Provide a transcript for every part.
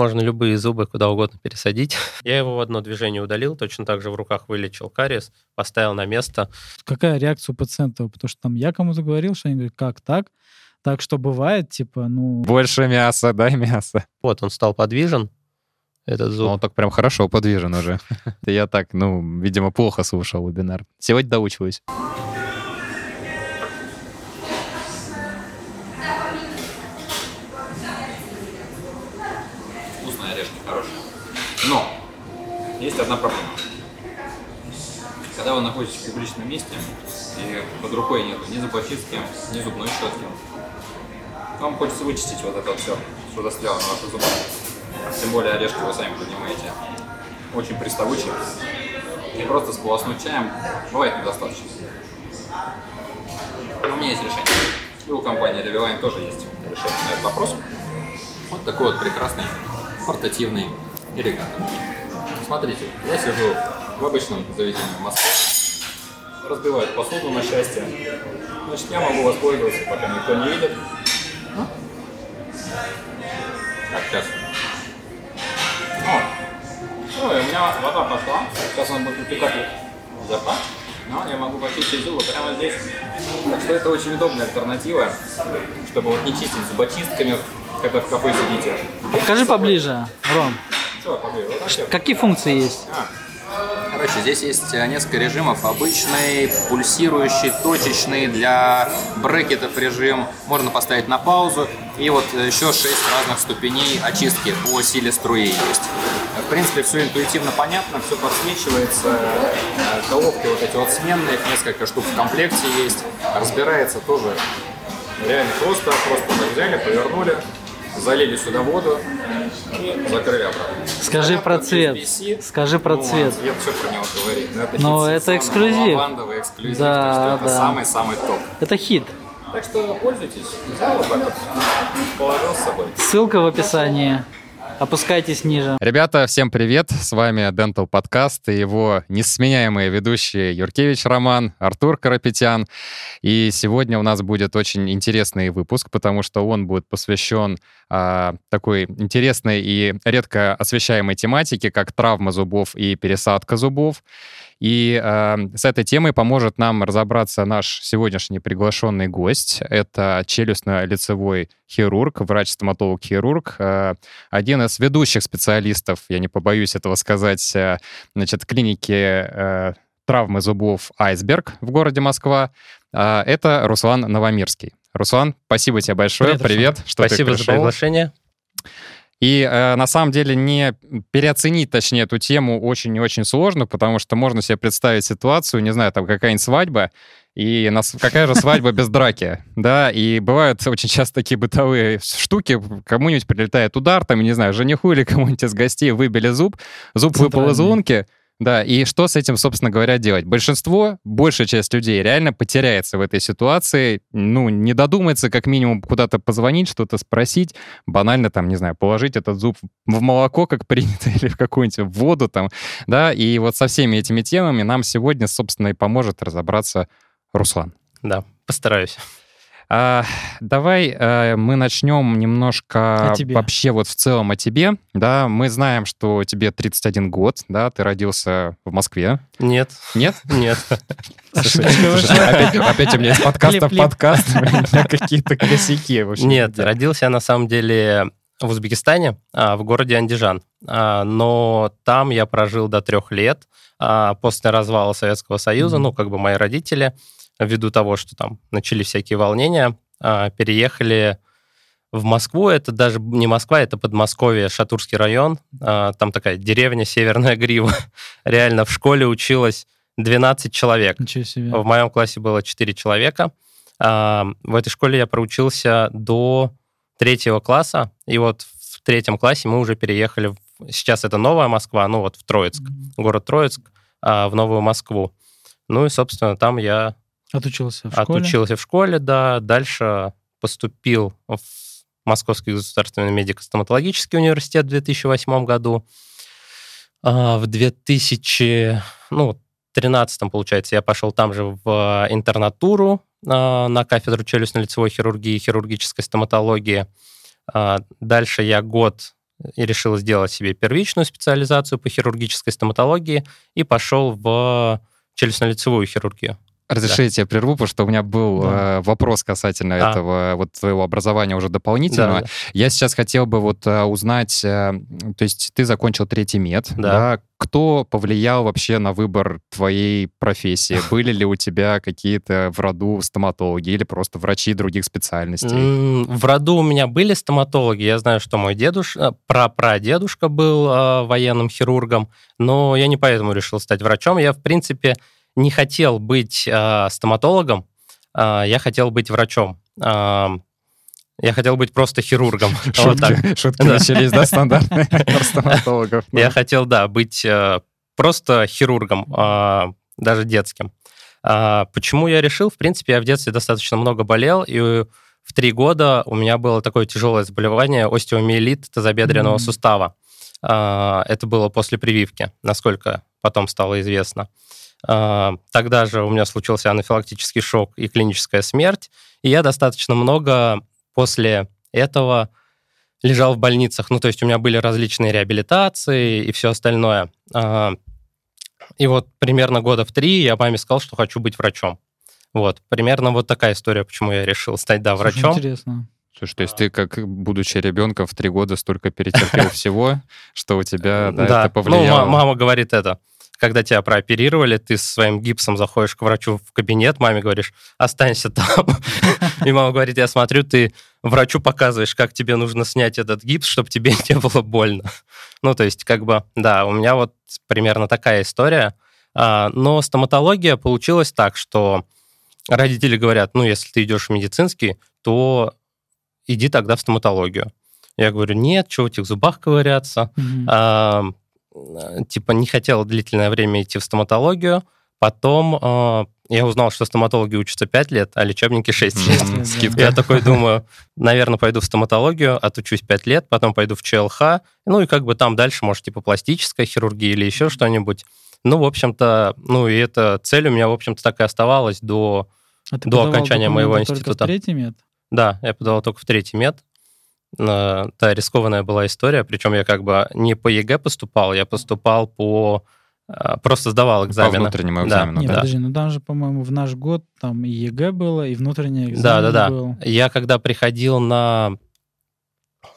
можно любые зубы куда угодно пересадить. Я его в одно движение удалил, точно так же в руках вылечил кариес, поставил на место. Какая реакция у пациента? Потому что там я кому-то говорил, что они говорят, как так? Так что бывает, типа, ну... Больше мяса, дай мясо. Вот, он стал подвижен, этот зуб. Он так прям хорошо подвижен уже. Я так, ну, видимо, плохо слушал вебинар. Сегодня доучиваюсь. Одна проблема. Когда вы находитесь в публичном месте и под рукой нет ни зубочистки, ни зубной щетки, вам хочется вычистить вот это все, что застряло на ваших зубах. Тем более орешки, вы сами понимаете, очень приставучие. И просто сполоснуть чаем бывает недостаточно. Но у меня есть решение. И у компании Reviline тоже есть решение на этот вопрос. Вот такой вот прекрасный, портативный, элегантный. Смотрите, я сижу в обычном заведении в Москве, разбивают посуду на счастье. Значит, я могу воспользоваться, пока никто не видит. Так, сейчас. О, ну, и у меня вода пошла. Сейчас она будет утекать рта. Но я могу почистить зубы прямо здесь. Так что это очень удобная альтернатива, чтобы вот не чистить зубочистками, когда в кафе сидите. Покажи поближе, Ром. Какие функции есть? Короче, здесь есть э, несколько режимов. Обычный, пульсирующий, точечный, для брекетов режим. Можно поставить на паузу. И вот э, еще 6 разных ступеней очистки по силе струи есть. В принципе, все интуитивно понятно, все подсвечивается. Э, Головки вот эти вот сменные, их несколько штук в комплекте есть. Разбирается тоже реально просто. Просто взяли, повернули, залили сюда воду и закрыли обратно. Скажи Понятно, про цвет. USB-C. Скажи про Ну, цвет. Цвет все про него говорит. Но это, Но хит это эксклюзив. лавандовый эксклюзив, Да, так что это да. самый-самый топ. Это хит. Так что пользуйтесь. Взял вот так вот, положил с собой. Ссылка в описании. Опускайтесь ниже. Ребята, всем привет! С вами Dental Podcast и его несменяемые ведущие Юркевич Роман, Артур Карапетян. И сегодня у нас будет очень интересный выпуск, потому что он будет посвящен а, такой интересной и редко освещаемой тематике, как травма зубов и пересадка зубов. И э, с этой темой поможет нам разобраться наш сегодняшний приглашенный гость. Это челюстно-лицевой хирург, врач-стоматолог-хирург, э, один из ведущих специалистов, я не побоюсь этого сказать, э, значит, клиники э, травмы зубов «Айсберг» в городе Москва. Э, это Руслан Новомирский. Руслан, спасибо тебе большое. Привет, Привет, что Спасибо ты за приглашение. И э, на самом деле не переоценить, точнее, эту тему очень и очень сложно, потому что можно себе представить ситуацию, не знаю, там какая-нибудь свадьба, и нас, какая же свадьба без драки, да, и бывают очень часто такие бытовые штуки, кому-нибудь прилетает удар, там, не знаю, жениху или кому-нибудь из гостей выбили зуб, зуб выпал из лунки, да, и что с этим, собственно говоря, делать? Большинство, большая часть людей реально потеряется в этой ситуации, ну, не додумается как минимум куда-то позвонить, что-то спросить, банально там, не знаю, положить этот зуб в молоко, как принято, или в какую-нибудь воду там, да, и вот со всеми этими темами нам сегодня, собственно, и поможет разобраться Руслан. Да, постараюсь. А, давай э, мы начнем немножко вообще вот в целом о тебе. Да, мы знаем, что тебе 31 год, да, ты родился в Москве. Нет, Нет? нет. Опять, у меня из подкаста в подкаст, у меня какие-то косяки вообще. Нет, родился я на самом деле в Узбекистане, а, в городе Андижан. А, Но там я прожил до трех лет. А, После развала Советского Союза, ну, как бы мои родители, ввиду того, что там начались всякие волнения, а, переехали в Москву. Это даже не Москва, это Подмосковье, Шатурский район. А, Там такая деревня Северная Грива. Реально в школе училось 12 человек. В моем классе было 4 человека. А, В этой школе я проучился до третьего класса, и вот в третьем классе мы уже переехали. в- Сейчас это Новая Москва, ну вот в Троицк, Мгм. город Троицк, в Новую Москву. Ну и, собственно, там я Отучился в школе. отучился в школе, да, дальше поступил в Московский государственный медико-стоматологический университет в 2008 году. А, В 2000, ну, 13 получается, я пошел там же в интернатуру а, на кафедру челюстно-лицевой хирургии и хирургической стоматологии. А, Дальше я год и решил сделать себе первичную специализацию по хирургической стоматологии и пошел в челюстно-лицевую хирургию. Разрешите, да. я прерву, потому что у меня был да. э, вопрос касательно а. этого вот твоего образования уже дополнительного. Да, да. Я сейчас хотел бы вот э, узнать, э, то есть ты закончил третий мед, да. да? Кто повлиял вообще на выбор твоей профессии? Были ли у тебя какие-то в роду стоматологи или просто врачи других специальностей? В роду у меня были стоматологи. Я знаю, что мой дедушка, прапрадедушка был э, военным хирургом, но я не поэтому решил стать врачом. Я, в принципе, не хотел быть э, стоматологом, э, я хотел быть врачом. Э, я хотел быть просто хирургом. Шутки, вот так. шутки да. начались, да, стандартные стоматологов? Я хотел, да, быть э, просто хирургом, э, даже детским. Э, почему я решил? В принципе, я в детстве достаточно много болел, и в три года у меня было такое тяжелое заболевание остеомиелит тазобедренного mm-hmm. сустава. Это было после прививки, насколько потом стало известно. А, тогда же у меня случился анафилактический шок и клиническая смерть, и я достаточно много после этого лежал в больницах. Ну, то есть у меня были различные реабилитации и все остальное. А, и вот примерно года в три я маме сказал, что хочу быть врачом. Вот, примерно вот такая история, почему я решил стать, да, врачом. интересно. Слушай, то есть ты, как будучи ребенком, в три года столько перетерпел всего, что у тебя это повлияло? Ну, мама говорит это когда тебя прооперировали, ты со своим гипсом заходишь к врачу в кабинет, маме говоришь, останься там. И мама говорит, я смотрю, ты врачу показываешь, как тебе нужно снять этот гипс, чтобы тебе не было больно. Ну, то есть, как бы, да, у меня вот примерно такая история. А, но стоматология получилась так, что родители говорят, ну, если ты идешь в медицинский, то иди тогда в стоматологию. Я говорю, нет, что в этих зубах ковыряться. Mm-hmm. Типа не хотел длительное время идти в стоматологию. Потом э, я узнал, что стоматологи учатся 5 лет, а лечебники 6 лет. Скидка. Я такой думаю, наверное, пойду в стоматологию, отучусь 5 лет, потом пойду в ЧЛХ, ну и как бы там дальше, может, типа пластическая хирургия или еще что-нибудь. Ну, в общем-то, ну и эта цель у меня, в общем-то, так и оставалась до, а до окончания моего института. Только в третий мед? Да, я подавал только в третий мед. Э, да, рискованная была история, причем я как бы не по ЕГЭ поступал, я поступал по э, просто сдавал экзамены. По внутреннему экзамену, да. Нет, да. подожди, ну там же, по-моему, в наш год там и ЕГЭ было, и внутренний экзамен Да, да, да. Был. Я когда приходил на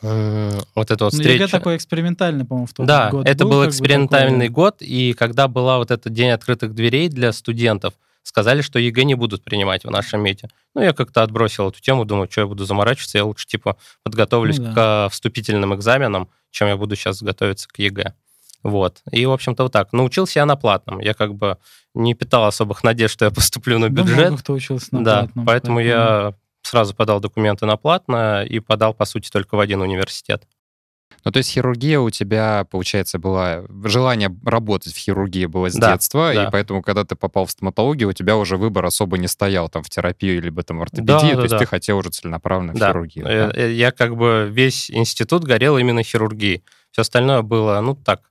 вот эту вот ну, встречу... ЕГЭ такой экспериментальный, по-моему, в тот да, год это был, был экспериментальный такой... год, и когда была вот этот день открытых дверей для студентов, сказали, что ЕГЭ не будут принимать в нашем меде. Ну, я как-то отбросил эту тему, думаю, что я буду заморачиваться, я лучше, типа, подготовлюсь ну, да. к вступительным экзаменам, чем я буду сейчас готовиться к ЕГЭ. Вот. И, в общем-то, вот так. Научился я на платном. Я как бы не питал особых надежд, что я поступлю на бюджет. Да, кто учился на да, платном. Поэтому, поэтому я сразу подал документы на платно и подал, по сути, только в один университет. Ну, то есть хирургия у тебя, получается, была... Желание работать в хирургии было с да, детства, да. и поэтому, когда ты попал в стоматологию, у тебя уже выбор особо не стоял там в терапию либо там в ортопедию, да, то да, есть да. ты хотел уже целенаправленно да. в хирургию. Да? Э, я как бы весь институт горел именно хирургией. Все остальное было, ну, так,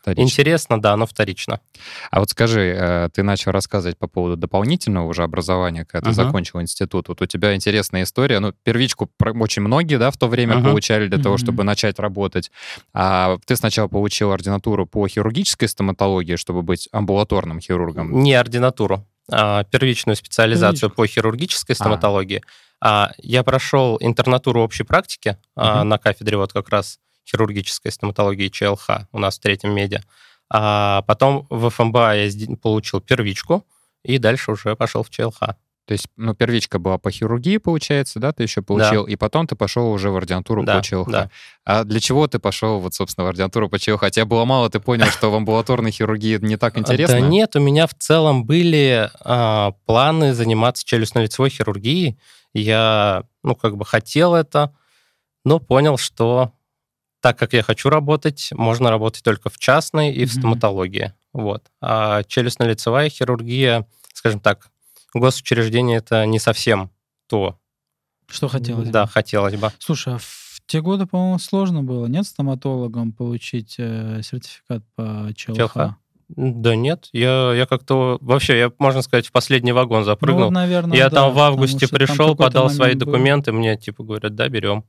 Вторично. Интересно, да, но вторично. А вот скажи, э, ты начал рассказывать по поводу дополнительного уже образования, когда ты uh-huh. закончил институт. Вот у тебя интересная история. Ну, первичку очень многие, да, в то время uh-huh. получали для uh-huh. того, чтобы начать работать. А ты сначала получил ординатуру по хирургической стоматологии, чтобы быть амбулаторным хирургом? Не ординатуру, а первичную специализацию Первичку. по хирургической а. стоматологии. А. Я прошел интернатуру общей практики uh-huh. на кафедре вот как раз хирургической стоматологии ЧЛХ у нас в третьем меде. А потом в ФМБА я получил первичку, и дальше уже пошел в ЧЛХ. То есть, ну, первичка была по хирургии, получается, да, ты еще получил, да. и потом ты пошел уже в ординатуру да, по ЧЛХ. Да. А для чего ты пошел, вот, собственно, в ординатуру по ЧЛХ? Тебя было мало, ты понял, что в амбулаторной хирургии не так интересно? Да нет, у меня в целом были а, планы заниматься челюстно-лицевой хирургией. Я, ну, как бы хотел это, но понял, что так как я хочу работать, можно работать только в частной и в стоматологии. Вот. А челюстно-лицевая хирургия, скажем так, госучреждение это не совсем то. Что хотелось Да, бы. хотелось бы. Слушай, а в те годы, по-моему, сложно было, нет, стоматологам получить э, сертификат по ЧЛХ? ЧЛХ? Да нет, я, я как-то вообще, я, можно сказать, в последний вагон запрыгнул. Ну, наверное, я да, там в августе пришел, подал свои был. документы, мне типа говорят, да, берем.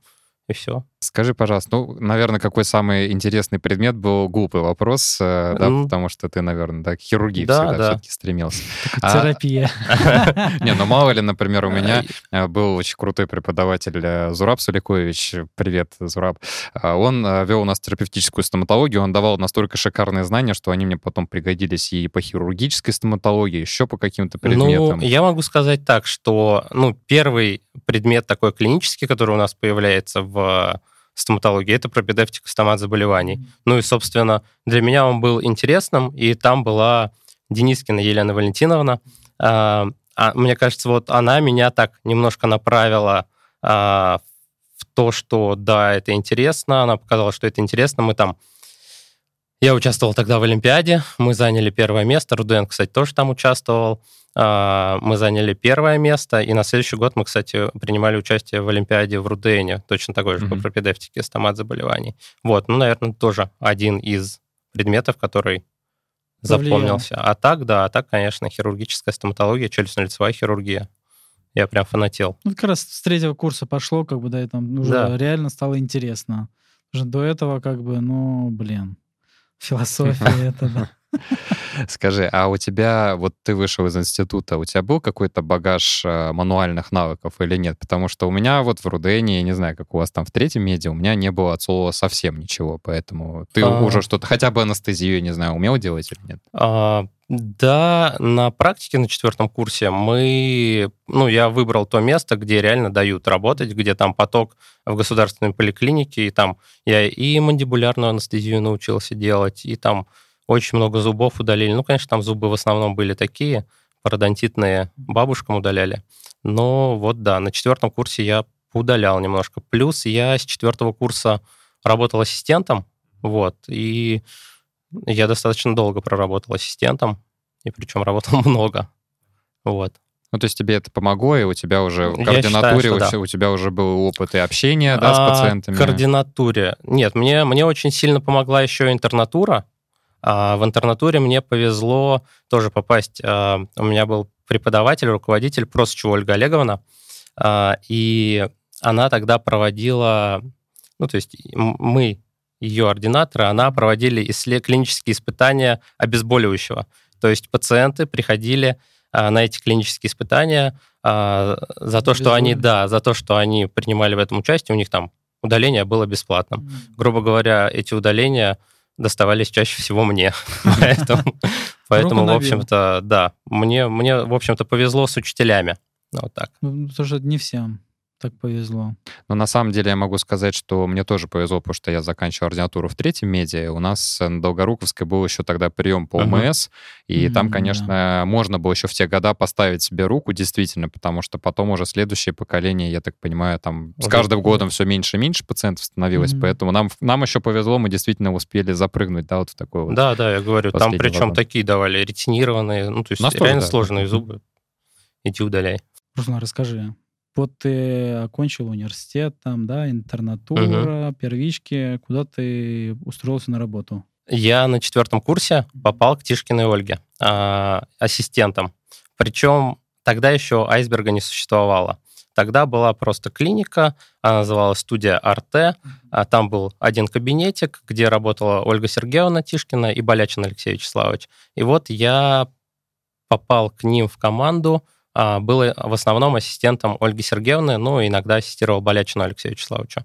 И все. Скажи, пожалуйста, ну, наверное, какой самый интересный предмет был глупый вопрос, э, да, Ну, потому что ты, наверное, да, к хирургии да, всегда да. все-таки стремился. А- Терапия. Не, ну мало ли, например, у меня э, был очень крутой преподаватель э, Зураб Суликович, привет, Зураб. А Он э, вел у нас терапевтическую стоматологию, он давал настолько шикарные знания, что они мне потом пригодились и по хирургической стоматологии, еще по каким-то предметам. Ну, я могу сказать так, что ну, первый предмет такой клинический, который у нас появляется в стоматологии, это пропедевтика стомат заболеваний. Ну и, собственно, для меня он был интересным, и там была Денискина Елена Валентиновна. А, а, мне кажется, вот она меня так немножко направила а, в то, что да, это интересно. Она показала, что это интересно. Мы там... Я участвовал тогда в Олимпиаде, мы заняли первое место. Руден, кстати, тоже там участвовал. А, Мы заняли первое место, и на следующий год мы, кстати, принимали участие в Олимпиаде в Рудене, точно такой же по Мгм. пропедевтике стомат заболеваний. Вот, ну, наверное, тоже один из предметов, который Повлиял. запомнился. А так, да, а так, конечно, хирургическая стоматология, челюстно-лицевая хирургия. Я прям фанател. Ну, как раз с третьего курса пошло, как бы, да, и там уже Да. реально стало интересно. Что до этого, как бы, ну, блин, философия это, да. Скажи, а у тебя, вот ты вышел из института, у тебя был какой-то багаж э, мануальных навыков или нет? Потому что у меня вот в Рудене, я не знаю, как у вас там в третьем меди, у меня не было от слова совсем ничего, поэтому ты А. уже что-то, хотя бы анестезию, не знаю, умел делать или нет? А, Да, на практике на четвертом курсе мы, ну, я выбрал то место, где реально дают работать, где там поток в государственной поликлинике, и там я и мандибулярную анестезию научился делать, и там очень много зубов удалили. Ну, конечно, там зубы в основном были такие, пародонтитные, бабушкам удаляли. Но вот да, на четвертом курсе я удалял немножко. Плюс я с четвертого курса работал ассистентом, вот, и я достаточно долго проработал ассистентом, и причем работал много. Вот. Ну, то есть тебе это помогло, и у тебя уже в Я координатуре считаю, что у, да. тебя- у тебя уже был опыт и общения да, с А, пациентами? Координатуре. Нет, мне, мне очень сильно помогла еще интернатура. А в интернатуре мне повезло тоже попасть. а, У меня был преподаватель, руководитель Просчева Ольга Олеговна, а, и она тогда проводила, ну, то есть мы, ее ординаторы, она проводили клинические испытания обезболивающего. То есть пациенты приходили а, на эти клинические испытания а, за то, что они, да, за то, что они принимали в этом участие, у них там удаление было бесплатным. Грубо говоря, эти удаления доставались чаще всего мне. Поэтому, поэтому, в общем-то, да, мне, мне, в общем-то, повезло с учителями. Вот так. Ну, Потому что не всем так повезло. Но на самом деле я могу сказать, что мне тоже повезло, потому что я заканчивал ординатуру в третьем меди. У нас на Долгоруковской был еще тогда прием по Ага. ОМС, и Мгм, там, да. конечно, можно было еще в те года поставить себе руку, действительно, потому что потом уже следующее поколение, я так понимаю, там с Уже- каждым годом все меньше и меньше пациентов становилось, Мгм. поэтому нам, нам еще повезло, мы действительно успели запрыгнуть, да, вот в такой вот. Да, да, я говорю, там причем вагон. такие давали, ретинированные, ну, то есть У нас тоже, реально да. сложные зубы. Иди удаляй. Руслан, расскажи. Вот ты окончил университет, там, да, интернатура, первички. Куда ты устроился на работу? Я на четвертом курсе попал к Тишкиной Ольге а, ассистентом. Причем тогда еще айсберга не существовало. Тогда была просто клиника, она называлась студия Арте. А там был один кабинетик, где работала Ольга Сергеевна Тишкина и Болячин Алексей Вячеславович. И вот я попал к ним в команду, был в основном ассистентом Ольги Сергеевны, ну, иногда ассистировал Болячину Алексею Вячеславовичу.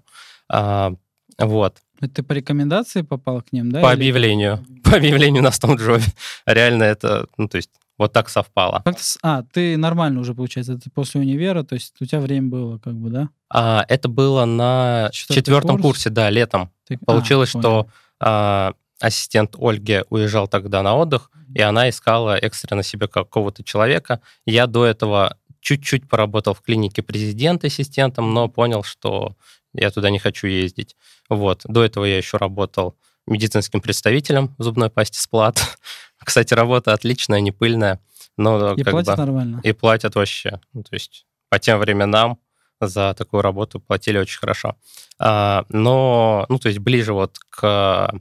А, Вот. Это ты по рекомендации попал к ним, да? По или- объявлению. По объявлению на том джобе. Реально это, ну, то есть, вот так совпало. Как ты А, ты нормально уже, получается, это после универа, то есть у тебя время было, как бы, да? А, это было на четвертом курс? курсе, да, летом. Ты- а, Получилось, понял. что а, ассистент Ольги уезжал тогда на отдых, и она искала экстренно себе какого-то человека. Я до этого чуть-чуть поработал в клинике президент ассистентом, но понял, что я туда не хочу ездить. Вот. До этого я еще работал медицинским представителем в зубной пасте Сплат. Кстати, работа отличная, не пыльная, но И как платят бы... нормально. И платят вообще. Ну, то есть по тем временам за такую работу платили очень хорошо. А, но, ну, то есть ближе вот к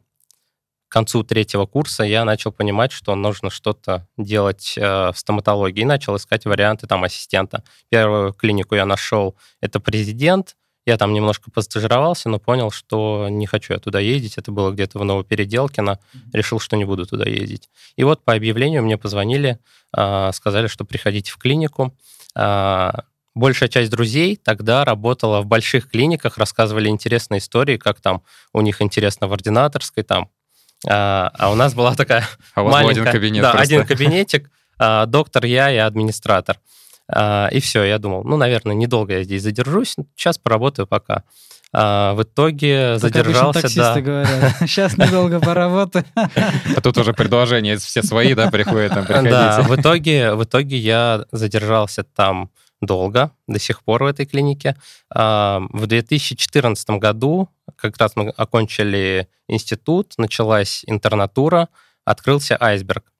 концу третьего курса я начал понимать, что нужно что-то делать э, в стоматологии. И начал искать варианты там ассистента. Первую клинику я нашел, это президент. Я там немножко постажировался, но понял, что не хочу я туда ездить. Это было где-то в Новопеределкино. Решил, что не буду туда ездить. И вот по объявлению мне позвонили, а, сказали, что приходите в клинику. А, большая часть друзей тогда работала в больших клиниках, рассказывали интересные истории, как там у них интересно в ординаторской, там. А, а у нас была такая а у маленькая... один кабинет Да, просто. один кабинетик, доктор, я и администратор. А, и все, я думал, ну, наверное, недолго я здесь задержусь, сейчас поработаю пока. А, в итоге Так задержался, обычно да. таксисты говорят. Сейчас недолго поработаю. А тут уже предложения все свои, да, приходят, там, Да, приходите. в итоге, в итоге я задержался там долго, до сих пор в этой клинике. А, В 2014 году, как раз мы окончили институт, началась интернатура, открылся айсберг.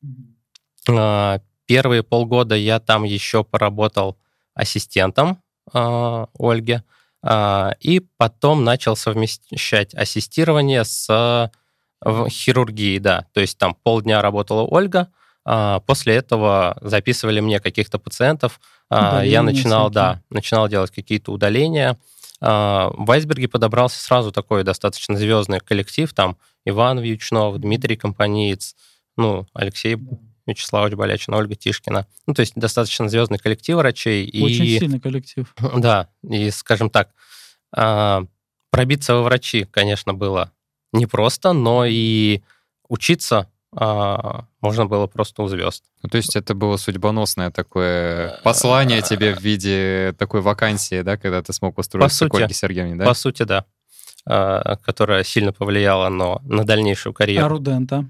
А, Первые полгода я там еще поработал ассистентом а, Ольге, а, и потом начал совмещать ассистирование с хирургией, да. То есть там полдня работала Ольга, после этого записывали мне каких-то пациентов, а, я начинал, да, начинал делать какие-то удаления. А, В Айсберге подобрался сразу такой достаточно звездный коллектив, там Иван Вьючнов, Дмитрий Компаниец, ну, Алексей Вячеславович Болячин, Ольга Тишкина. Ну, то есть достаточно звездный коллектив врачей. Очень и, сильный коллектив. Да, и, скажем так, а, пробиться во врачи, конечно, было непросто, но и учиться а, можно было просто у звезд. Ну, то есть это было судьбоносное такое послание тебе в виде такой вакансии, да, когда ты смог устроиться к сути. Ольге Сергеевне, да? По сути, да. А, которая сильно повлияла но, на дальнейшую карьеру. А Рудента?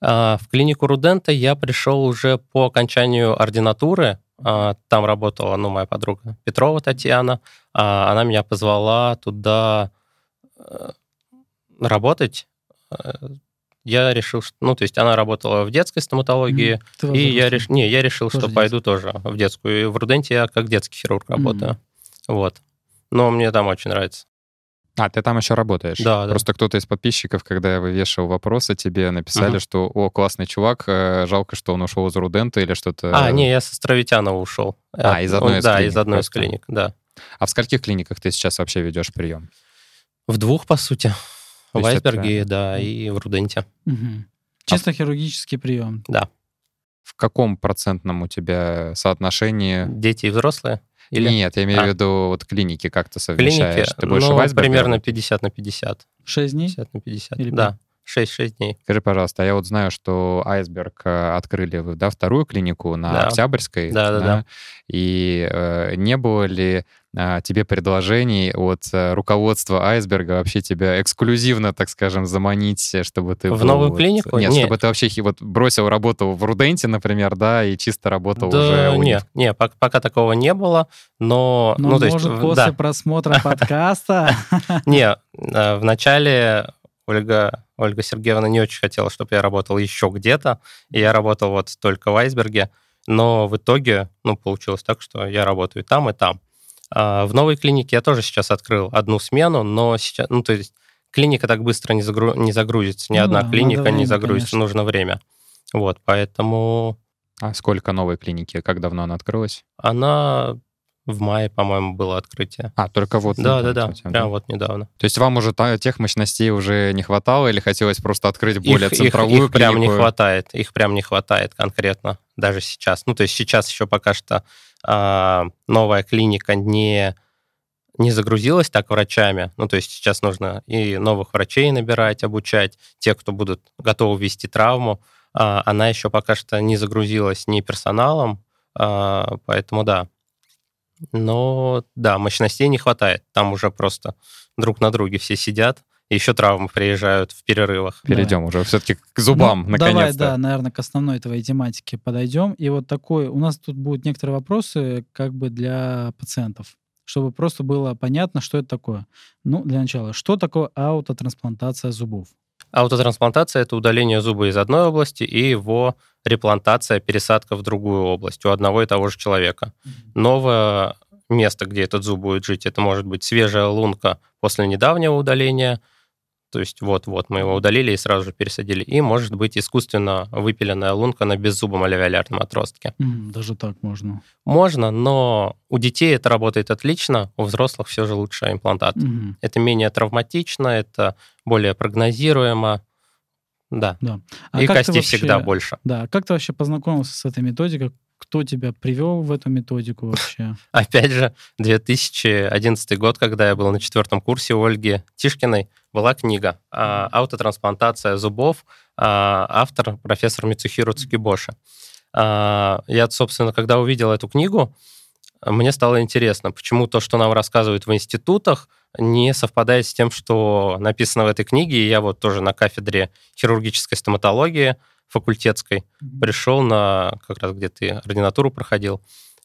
А, В клинику Рудента я пришел уже по окончанию ординатуры. А, Там работала, ну, моя подруга Петрова Татьяна. А, Она меня позвала туда э, работать. Я решил, что... Ну, то есть она работала в детской стоматологии. Ты и я, возрастной. реш... не, я решил, Тоже что пойду тоже в детскую. И в Руденте я как детский хирург работаю. Вот. Но мне там очень нравится. А, ты там еще работаешь? Да, да. Просто кто-то из подписчиков, когда я вывешивал вопросы, тебе написали, Мгм. что, о, классный чувак, э, жалко, что он ушел из Рудента или что-то... А, не, я со Стравитянова ушел. А, из одной из Да, клиник из одной из просто. клиник, да. А в скольких клиниках ты сейчас вообще ведешь прием? В двух, по сути. В есть это- Айсберге, да, и в Руденте. А Чисто хирургический прием. В каком процентном у тебя соотношении? Дети и взрослые? Или Нет, я имею в А. виду вот клиники, как ты совмещаешь? клиники? Ты больше ну, в Айсберге примерно работаешь? 50 на 50. Шесть дней? 50 на 50, Или да. 6-6 дней. Скажи, пожалуйста, а я вот знаю, что Айсберг э, открыли, вы, да, вторую клинику на Да. Октябрьской. Да, да, да. И э, не было ли а, тебе предложений от э, руководства Айсберга вообще тебя эксклюзивно, так скажем, заманить, э, чтобы ты В был новую вот- клинику? Нет, Не. чтобы ты вообще хи- вот бросил работу в Руденте, например, да, и чисто работал да, уже у них. нет, нет, пока, пока такого не было, но... Но ну, то есть, может в- после да. просмотра подкаста Не, э, вначале Ольга, Ольга Сергеевна не очень хотела, чтобы я работал еще где-то, и я работал вот только в Айсберге, но в итоге, ну, получилось так, что я работаю и там, и там. А в новой клинике я тоже сейчас открыл одну смену, но сейчас, ну, то есть клиника так быстро не, загру- не загрузится, ни Ну одна да, надо клиника не время, загрузится, конечно. нужно время. Вот, поэтому А сколько новой клиники? Как давно она открылась? она в мае, по-моему, было открытие. А, только вот. Да, да, да, совсем, прям вот недавно. То есть вам уже тех мощностей уже не хватало или хотелось просто открыть более их, их- центровую их прям не клинику? хватает, их прям не хватает конкретно даже сейчас. Ну, то есть сейчас еще пока что а, новая клиника не, не загрузилась так врачами. Ну, то есть сейчас нужно и новых врачей набирать, обучать, те, кто будут готовы вести травму. А, она еще пока что не загрузилась ни персоналом, а, поэтому да. Но да, мощностей не хватает. Там уже просто друг на друге все сидят. И еще травмы приезжают в перерывах. Перейдем уже все-таки к зубам, Ну, Давай, наконец-то. да, наверное, к основной твоей тематике подойдем. И вот такой, у нас тут будут некоторые вопросы как бы для пациентов, чтобы просто было понятно, что это такое. Ну, для начала, что такое аутотрансплантация зубов? Аутотрансплантация – это удаление зуба из одной области и его реплантация, пересадка в другую область у одного и того же человека. Новое место, где этот зуб будет жить, это может быть свежая лунка после недавнего удаления, то есть вот-вот мы его удалили и сразу же пересадили. И может быть искусственно выпиленная лунка на беззубом аллеолярном отростке. Даже так можно. Можно, но у детей это работает отлично, у взрослых все же лучше имплантат. Мгм. Это менее травматично, это более прогнозируемо. Да. А и костей вообще- всегда больше. Да, как ты вообще познакомился с этой методикой? Кто тебя привел в эту методику вообще? Опять же, 2011 год, когда я был на четвертом курсе у Ольги Тишкиной, была книга «Аутотрансплантация зубов», а, автор профессор Мицухиро Цукибоши. А, Я, собственно, когда увидел эту книгу, мне стало интересно, почему то, что нам рассказывают в институтах, не совпадает с тем, что написано в этой книге. И я вот тоже на кафедре хирургической стоматологии факультетской пришел на, как раз где ты ординатуру проходил,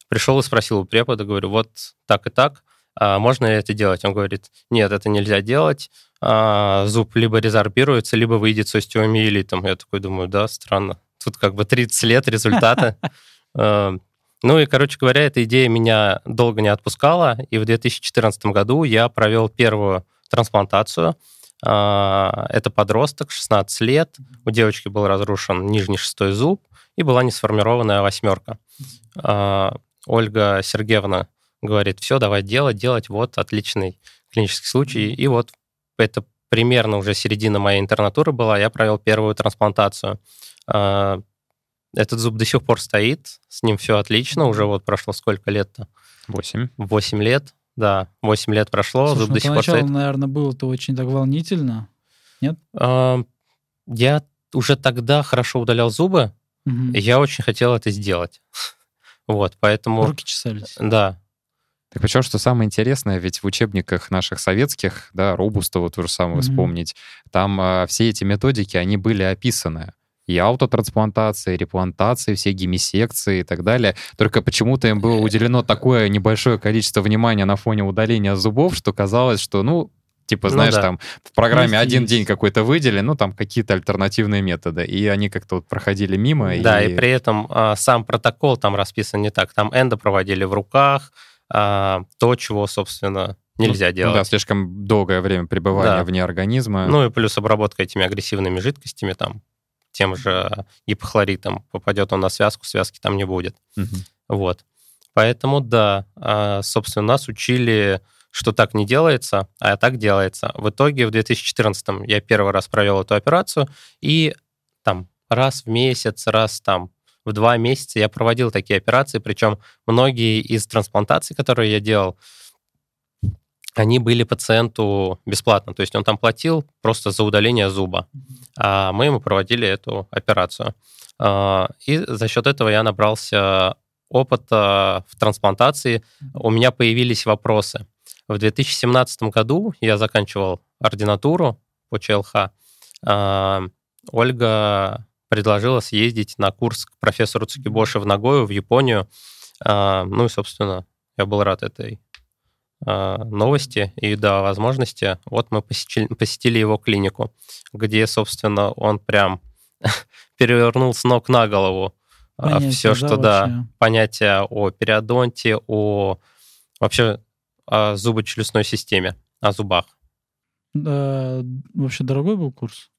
пришел и спросил у препода, говорю, вот так и так, а можно ли это делать? Он говорит, нет, это нельзя делать, а, зуб либо резорбируется, либо выйдет с остеомиелитом. Я такой думаю, да, странно. Тут как бы 30 лет результаты. А, Ну и, короче говоря, эта идея меня долго не отпускала, и в 2014 году я провел первую трансплантацию. А, Это подросток, 16 лет, у девочки был разрушен нижний шестой зуб, и была несформированная восьмерка. А, Ольга Сергеевна говорит, все, давай делать, делать, вот, отличный клинический случай. И вот это примерно уже середина моей интернатуры была, я провел первую трансплантацию. А, Этот зуб до сих пор стоит, с ним все отлично, уже вот прошло сколько лет-то? 8. 8 лет, да, 8 лет прошло, Слушай, зуб ну, до сих пор стоит. наверное, было-то очень так волнительно. А, Я уже тогда хорошо удалял зубы, Мгм. и я очень хотел это сделать. Вот, поэтому, Руки чесались. да, Так причем, что самое интересное, ведь в учебниках наших советских, да, Робустова то же самое Мгм. вспомнить, там а, все эти методики, они были описаны. И аутотрансплантации, и реплантации, все гемисекции и так далее. Только почему-то им было уделено такое небольшое количество внимания на фоне удаления зубов, что казалось, что, ну, типа, Ну знаешь, да. там в программе Есть, один есть. день какой-то выделен, ну, там какие-то альтернативные методы. И они как-то вот проходили мимо. Да, и при этом а, сам протокол там расписан не так. Там эндо проводили в руках, а, то, чего, собственно, нельзя Ну, да, делать. слишком долгое время пребывания Да. вне организма. Ну и плюс обработка этими агрессивными жидкостями, там, тем же гипохлоритом, попадет он на связку, связки там не будет. Мгм. Вот. Поэтому, да, а, собственно, нас учили, что так не делается, а так делается. В итоге в 2014 я первый раз провел эту операцию, и там раз в месяц, раз там в два месяца я проводил такие операции, причем многие из трансплантаций, которые я делал, они были пациенту бесплатно, то есть он там платил просто за удаление зуба, а мы ему проводили эту операцию. А, И за счет этого я набрался опыта в трансплантации. У меня появились вопросы. В 2017 году я заканчивал ординатуру по ЧЛХ. А, Ольга предложила съездить на курс к профессору Цукибоши в Нагою, в Японию. А, Ну и, собственно, я был рад этой новости и до возможности. Вот мы посетили, посетили его клинику, где, собственно, он прям перевернул с ног на голову Понятие, все, да, что да, вообще? понятия о периодонте, о вообще о зубочелюстной системе, о зубах. Да, вообще дорогой был курс?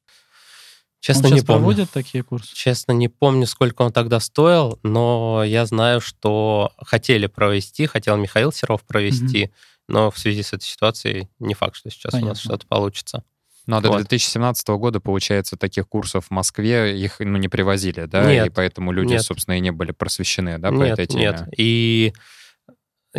Честно, Он не помню. проводит такие курсы? Честно, не помню, сколько он тогда стоил, но я знаю, что хотели провести, хотел Михаил Серов провести, но в связи с этой ситуацией не факт, что сейчас у Понятно. нас что-то получится. Ну, а до Вот. 2017 года, получается, таких курсов в Москве их ну, не привозили, да? Нет. И поэтому люди, Нет. собственно, и не были просвещены, да, по нет, этой теме. нет. И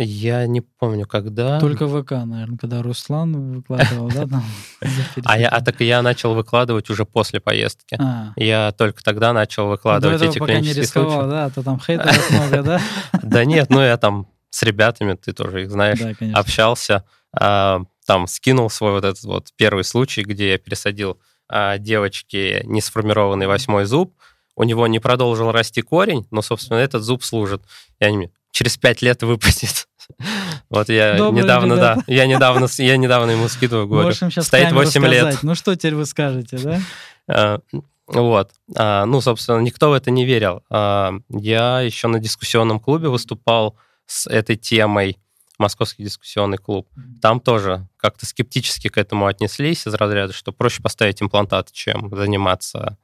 я не помню, когда... Только ВК, наверное, когда Руслан выкладывал, да, там? А, я, а так я начал выкладывать уже после поездки. А, Я только тогда начал до выкладывать этого эти пока не клинические рисковал, случаи. да, а то там хейтеров много, да? Да нет, ну я там с ребятами, ты тоже их знаешь, Да, конечно. общался, а, там скинул свой вот этот вот первый случай, где я пересадил а, девочке несформированный восьмой зуб, у него не продолжил расти корень, но, собственно, этот зуб служит. И они мне, через пять лет выпадет. Вот я Добрые недавно, да, ребята. я недавно, я недавно ему скидываю, говорю, стоит 8 лет. Ну что теперь вы скажете, да? А, Вот. А, Ну, собственно, никто в это не верил. А, Я еще на дискуссионном клубе выступал с этой темой. Московский дискуссионный клуб. Там тоже как-то скептически к этому отнеслись из разряда, что проще поставить имплантат, чем заниматься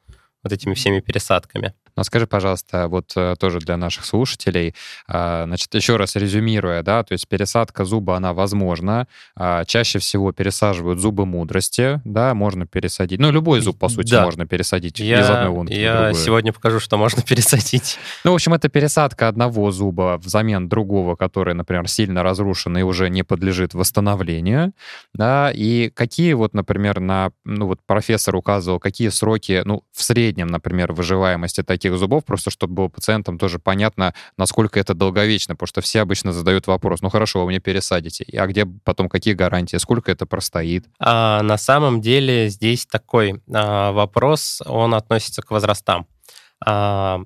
вот этими всеми пересадками. Но скажи, пожалуйста, вот э, тоже для наших слушателей, а, значит, еще раз резюмируя, да, то есть пересадка зуба, она возможна. А, чаще всего пересаживают зубы мудрости, да, можно пересадить. Ну, любой зуб, по сути, Да. можно пересадить Я, из одной лунки я сегодня покажу, что можно пересадить. Ну, в общем, это пересадка одного зуба взамен другого, который, например, сильно разрушен и уже не подлежит восстановлению. Да, и какие вот, например, на, ну вот профессор указывал, какие сроки, ну, в среднем, например, выживаемости таких зубов, просто чтобы было пациентам тоже понятно, насколько это долговечно, потому что все обычно задают вопрос, ну, хорошо, вы мне пересадите, а где потом какие гарантии, сколько это простоит? А на самом деле здесь такой а, вопрос, он относится к возрастам. А,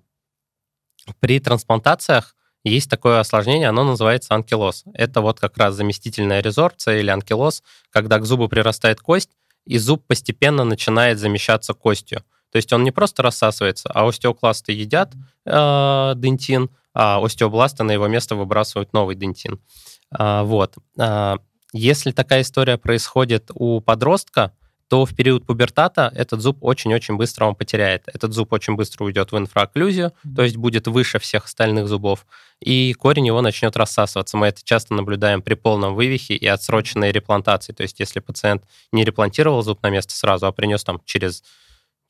при трансплантациях есть такое осложнение, оно называется анкилоз. Это вот как раз заместительная резорбция или анкилоз, когда к зубу прирастает кость, и зуб постепенно начинает замещаться костью. То есть он не просто рассасывается, а остеокласты едят э, дентин, а остеобласты на его место выбрасывают новый дентин. А, вот. А, если такая история происходит у подростка, то в период пубертата этот зуб очень-очень быстро он потеряет. Этот зуб очень быстро уйдет в инфраокклюзию, то есть будет выше всех остальных зубов, и корень его начнет рассасываться. Мы это часто наблюдаем при полном вывихе и отсроченной реплантации. То есть если пациент не реплантировал зуб на место сразу, а принес там через,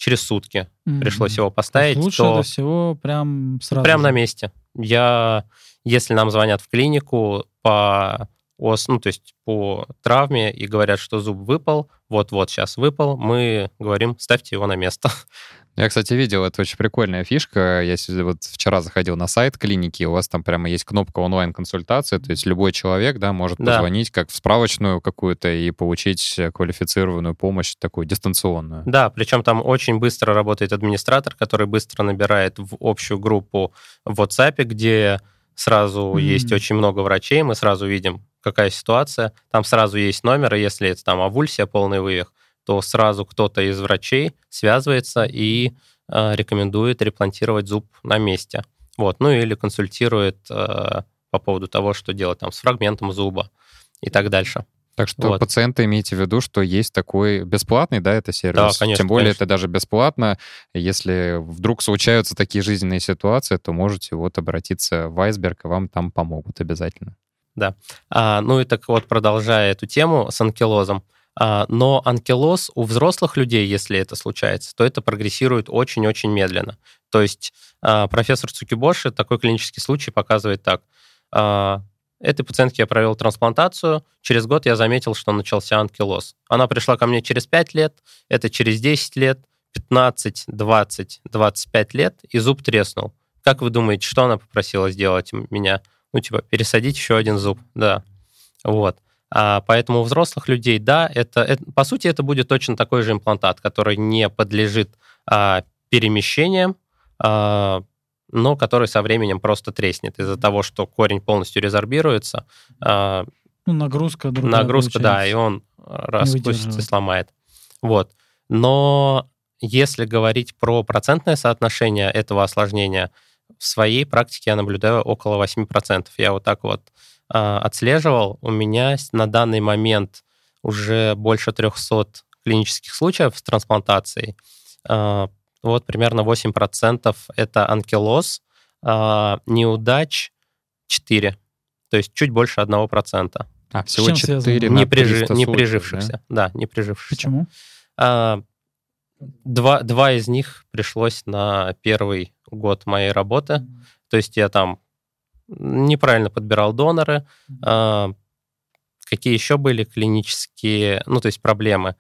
через сутки, пришлось его поставить, Лучше то это всего прям сразу. прямо на же. месте. Я, если нам звонят в клинику по ос, ну, то есть по травме и говорят, что зуб выпал, вот-вот сейчас выпал, мы говорим, ставьте его на место. Я, кстати, видел, это очень прикольная фишка. Я вот вчера заходил на сайт клиники, у вас там прямо есть кнопка онлайн-консультации, то есть любой человек, да, может Да. позвонить как в справочную какую-то и получить э, квалифицированную помощь такую дистанционную. Да, причем там очень быстро работает администратор, который быстро набирает в общую группу в WhatsApp, где сразу Мгм. есть очень много врачей, мы сразу видим, какая ситуация. Там сразу есть номер, и если это там авульсия, полный вывих, то сразу кто-то из врачей связывается и э, рекомендует реплантировать зуб на месте. Вот, ну или консультирует э, по поводу того, что делать там с фрагментом зуба и так дальше. Так что Вот. пациенты имейте в виду, что есть такой бесплатный, да, это сервис. Да, конечно, Тем более конечно. это даже бесплатно. Если вдруг случаются такие жизненные ситуации, то можете вот обратиться в Айсберг, и вам там помогут обязательно. А, ну и так вот, продолжая эту тему с анкилозом. А, но анкилоз у взрослых людей, если это случается, то это прогрессирует очень-очень медленно. То есть а, профессор Цукибоши такой клинический случай показывает так. А, этой пациентке я провел трансплантацию, через год я заметил, что начался анкилоз. Она пришла ко мне через 5 лет, это через 10 лет, 15, 20, 25 лет, и зуб треснул. Как вы думаете, что она попросила сделать меня? Ну, типа, пересадить еще один зуб, да. Вот. А поэтому у взрослых людей, да, это, это- по сути, это будет точно такой же имплантат, который не подлежит а, перемещениям, а, но который со временем просто треснет из-за того, что корень полностью резорбируется. а, Ну, нагрузка другая нагрузка, да, и он распустится и сломает. Вот. Но если говорить про процентное соотношение этого осложнения, в своей практике я наблюдаю около 8%. Я вот так вот отслеживал. У меня на данный момент уже больше 300 клинических случаев с трансплантацией. А, Вот примерно 8% это анкилоз, а, неудач 4, то есть чуть больше 1%. А, всего чем связано? 4 Не, прижи- 300 не прижившихся. Да? не прижившихся. Почему? А, два, два из них пришлось на первый год моей работы. То есть я там неправильно подбирал доноры. А, какие еще были клинические, ну, то есть проблемы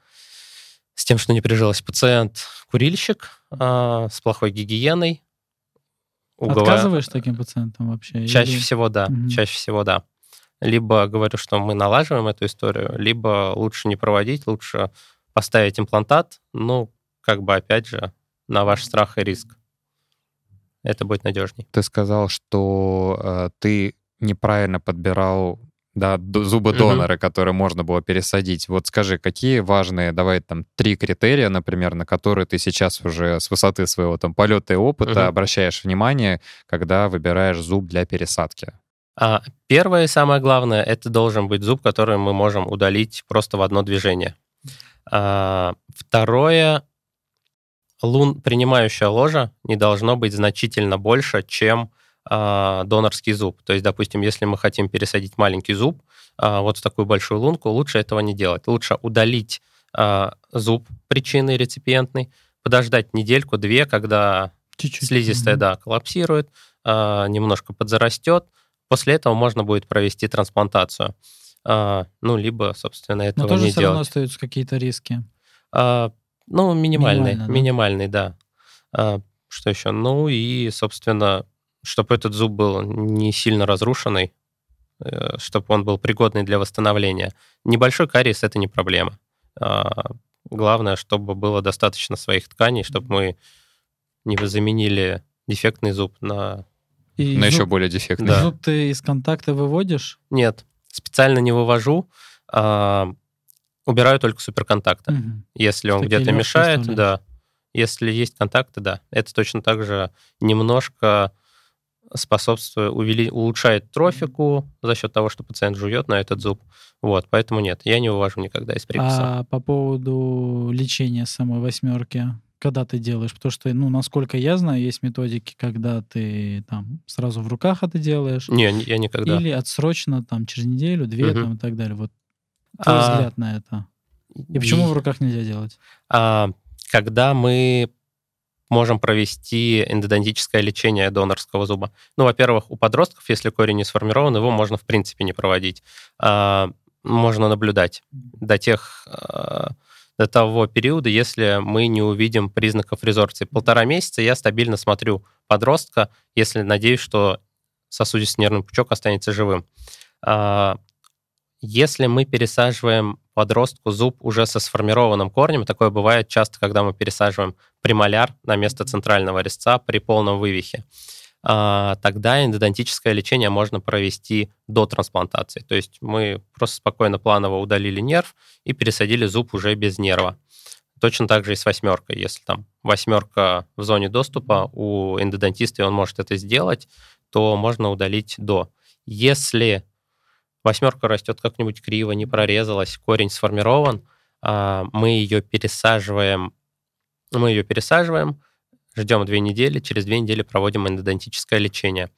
с тем, что не прижился пациент, курильщик а, с плохой гигиеной. уговор- Отказываешь таким пациентам вообще? Чаще Или- всего, да. Мгм. Чаще всего, да. Либо говорю, что мы налаживаем эту историю, либо лучше не проводить, лучше поставить имплантат, ну, как бы, опять же, на ваш страх и риск. Это будет надежней. Ты сказал, что э, ты неправильно подбирал да, зубы донора, которые можно было пересадить. Вот скажи, какие важные, давай там три критерия, например, на которые ты сейчас уже с высоты своего там полета и опыта Мгм. обращаешь внимание, когда выбираешь зуб для пересадки? А первое и самое главное, это должен быть зуб, который мы можем удалить просто в одно движение. А, второе, лун, принимающая ложа не должно быть значительно больше, чем а, донорский зуб. То есть, допустим, если мы хотим пересадить маленький зуб а, вот в такую большую лунку, лучше этого не делать. Лучше удалить а, зуб причины реципиентный, подождать недельку-две, когда Чуть-чуть. слизистая, да, коллапсирует, немножко подзарастет. После этого можно будет провести трансплантацию. Ну, либо, собственно, этого Но тоже не все делать. равно остаются какие-то риски. Ну, минимальный, Минимально, да? минимальный, да. А, что еще? Ну и, собственно, чтобы этот зуб был не сильно разрушенный, э, чтобы он был пригодный для восстановления. Небольшой кариес — это не проблема. А, главное, чтобы было достаточно своих тканей, чтобы мы не заменили дефектный зуб на... И Но зуб, еще более дефектный. Да. зуб ты из контакта выводишь? Нет, специально не вывожу, а, убираю только суперконтакты. Мгм. Если он где-то мешает, да. Если есть контакты, да. Это точно так же немножко способствует, увели- улучшает трофику за счет того, что пациент жует на этот зуб. Вот, поэтому нет, я не вывожу никогда из приписа. А по поводу лечения самой восьмерки, когда ты делаешь? Потому что, ну, насколько я знаю, есть методики, когда ты там сразу в руках это делаешь, Не, я никогда. или отсрочно там через неделю, две Мгм. там и так далее. Вот твой А, взгляд на это. И почему в руках нельзя делать? А, когда мы можем провести эндодонтическое лечение донорского зуба. Ну, во-первых, у подростков, если корень не сформирован, его можно в принципе не проводить. А, можно наблюдать до тех а, до того периода, если мы не увидим признаков резорбции. Полтора месяца я стабильно смотрю подростка, если надеюсь, что сосудистый нервный пучок останется живым. А, Если мы пересаживаем подростку зуб уже со сформированным корнем, такое бывает часто, когда мы пересаживаем премоляр на место центрального резца при полном вывихе, а, тогда эндодонтическое лечение можно провести до трансплантации. То есть мы просто спокойно планово удалили нерв и пересадили зуб уже без нерва. Точно так же и с восьмеркой. Если там восьмерка в зоне доступа у эндодонтиста, он может это сделать, то можно удалить до. Если восьмерка растет как-нибудь криво, не прорезалась, корень сформирован, а, мы ее пересаживаем, мы ее пересаживаем, ждем две недели, через две недели проводим эндодонтическое лечение.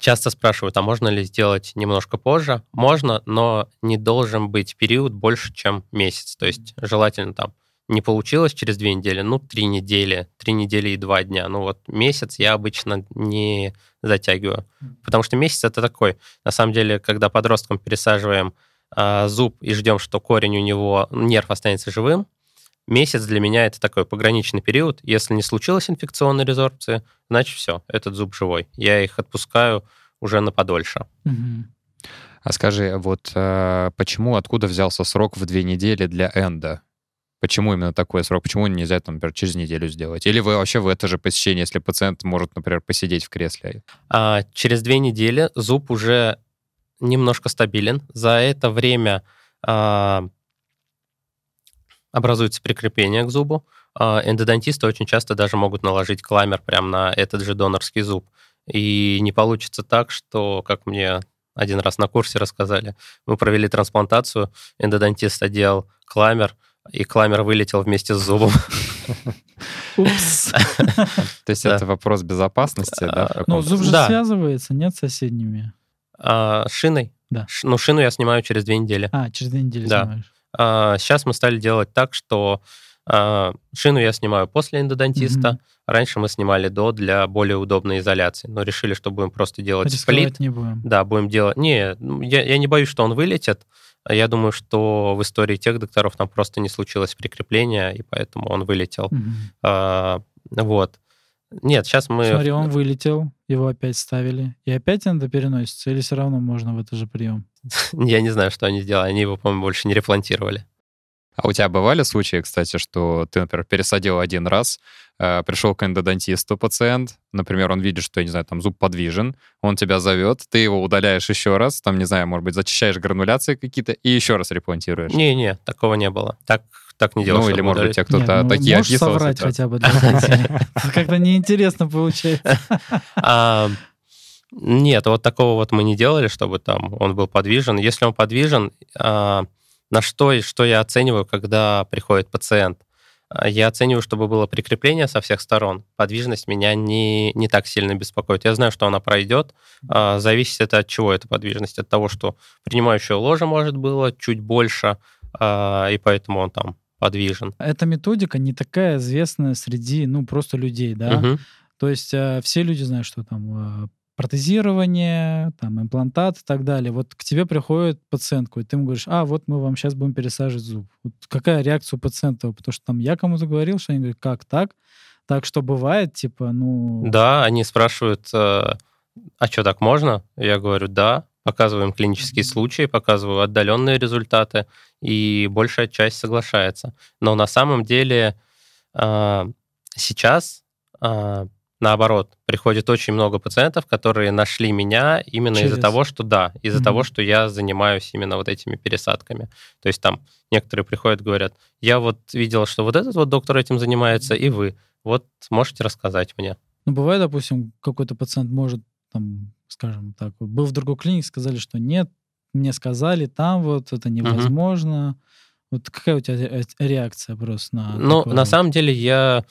Часто спрашивают, а можно ли сделать немножко позже? Можно, но не должен быть период больше, чем месяц. То есть желательно там не получилось через две недели, ну, три недели, три недели и два дня. Ну, вот месяц я обычно не затягиваю. Потому что месяц это такой, на самом деле, когда подросткам пересаживаем а, зуб и ждем, что корень у него, нерв останется живым, месяц для меня это такой пограничный период. Если не случилось инфекционной резорбции, значит все, этот зуб живой. Я их отпускаю уже на подольше. А скажи, вот э, почему, откуда взялся срок в две недели для энда? Почему именно такой срок? Почему нельзя, там, например, через неделю сделать? Или вы вообще в это же посещение, если пациент может, например, посидеть в кресле? А через две недели зуб уже немножко стабилен. За это время а, образуется прикрепление к зубу. А, эндодонтисты очень часто даже могут наложить кламер прямо на этот же донорский зуб. И не получится так, что, как мне один раз на курсе рассказали, мы провели трансплантацию, эндодонтист одел кламер, и кламер вылетел вместе с зубом. Упс. То есть это вопрос безопасности, да? Ну, зуб же связывается, нет, с соседними? А, шиной? Да. Ну, шину я снимаю через две недели. А, через две недели снимаешь. А, Сейчас мы стали делать так, что шину я снимаю после эндодонтиста. Мгм. Раньше мы снимали до для более удобной изоляции. Но решили, что будем просто делать сплит. Не будем. Да, будем делать... Не, ну, я, я не боюсь, что он вылетит. А Я думаю, что в истории тех докторов там просто не случилось прикрепления, и поэтому он вылетел. Мгм. А, Вот. Нет, сейчас мы... Смотри, он вылетел, его опять ставили. И опять надо переносится? Или все равно можно в этот же прием? Я не знаю, что они сделали. Они его, по-моему, больше не реплантировали. А у тебя бывали случаи, кстати, что ты, например, пересадил один раз, э, пришел к эндодонтисту пациент, например, он видит, что, я не знаю, там зуб подвижен, он тебя зовет, ты его удаляешь еще раз, там, не знаю, может быть, зачищаешь грануляции какие-то и еще раз реплантируешь. Не-не, такого не было. Так, так не делал. ну, или, может быть, тебе кто-то ну, такие можешь соврать хотя бы для? Как-то неинтересно получается. А, Нет, вот такого вот мы не делали, чтобы там он был подвижен. Если он подвижен, а, на что, и что я оцениваю, когда приходит пациент? А, я оцениваю, чтобы было прикрепление со всех сторон. Подвижность меня не, не так сильно беспокоит. Я знаю, что она пройдет. А, зависит это от чего эта подвижность? От того, что принимающее ложе может было чуть больше, а, и поэтому он там подвижен. Эта методика не такая известная среди, ну, просто людей, да? Мгм. То есть все люди знают, что там протезирование, там имплантат и так далее. Вот к тебе приходит пациентку, и ты ему говоришь, а, вот мы вам сейчас будем пересаживать зуб. Вот какая реакция у пациента? Потому что там я кому-то говорил, что они говорят, как так? Так что бывает, типа, ну... Да, они спрашивают, э, а что, так можно? Я говорю, да. Показываем клинические случаи, показываю отдаленные результаты, и большая часть соглашается. Но на самом деле э, сейчас, э, наоборот, приходит очень много пациентов, которые нашли меня именно из-за Через. того, что да, из-за Мгм. того, что я занимаюсь именно вот этими пересадками. То есть там некоторые приходят, говорят, я вот видел, что вот этот вот доктор этим занимается, и вы. Вот можете рассказать мне. Ну, бывает, допустим, какой-то пациент может, там, скажем так, был в другой клинике, сказали, что нет, мне сказали, там вот это невозможно. Вот какая у тебя ре- реакция просто на Ну, на вот? самом деле я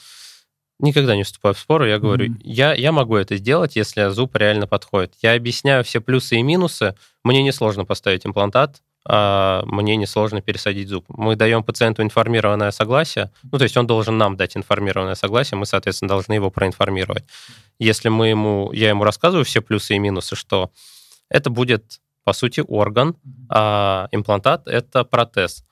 никогда не вступаю в споры. Я говорю, Мгм. я, я могу это сделать, если зуб реально подходит. Я объясняю все плюсы и минусы. Мне несложно поставить имплантат, а мне несложно пересадить зуб. Мы даем пациенту информированное согласие. Ну, то есть он должен нам дать информированное согласие, мы, соответственно, должны его проинформировать. Если мы ему, я ему рассказываю все плюсы и минусы, что это будет, по сути, орган, а имплантат — это протез.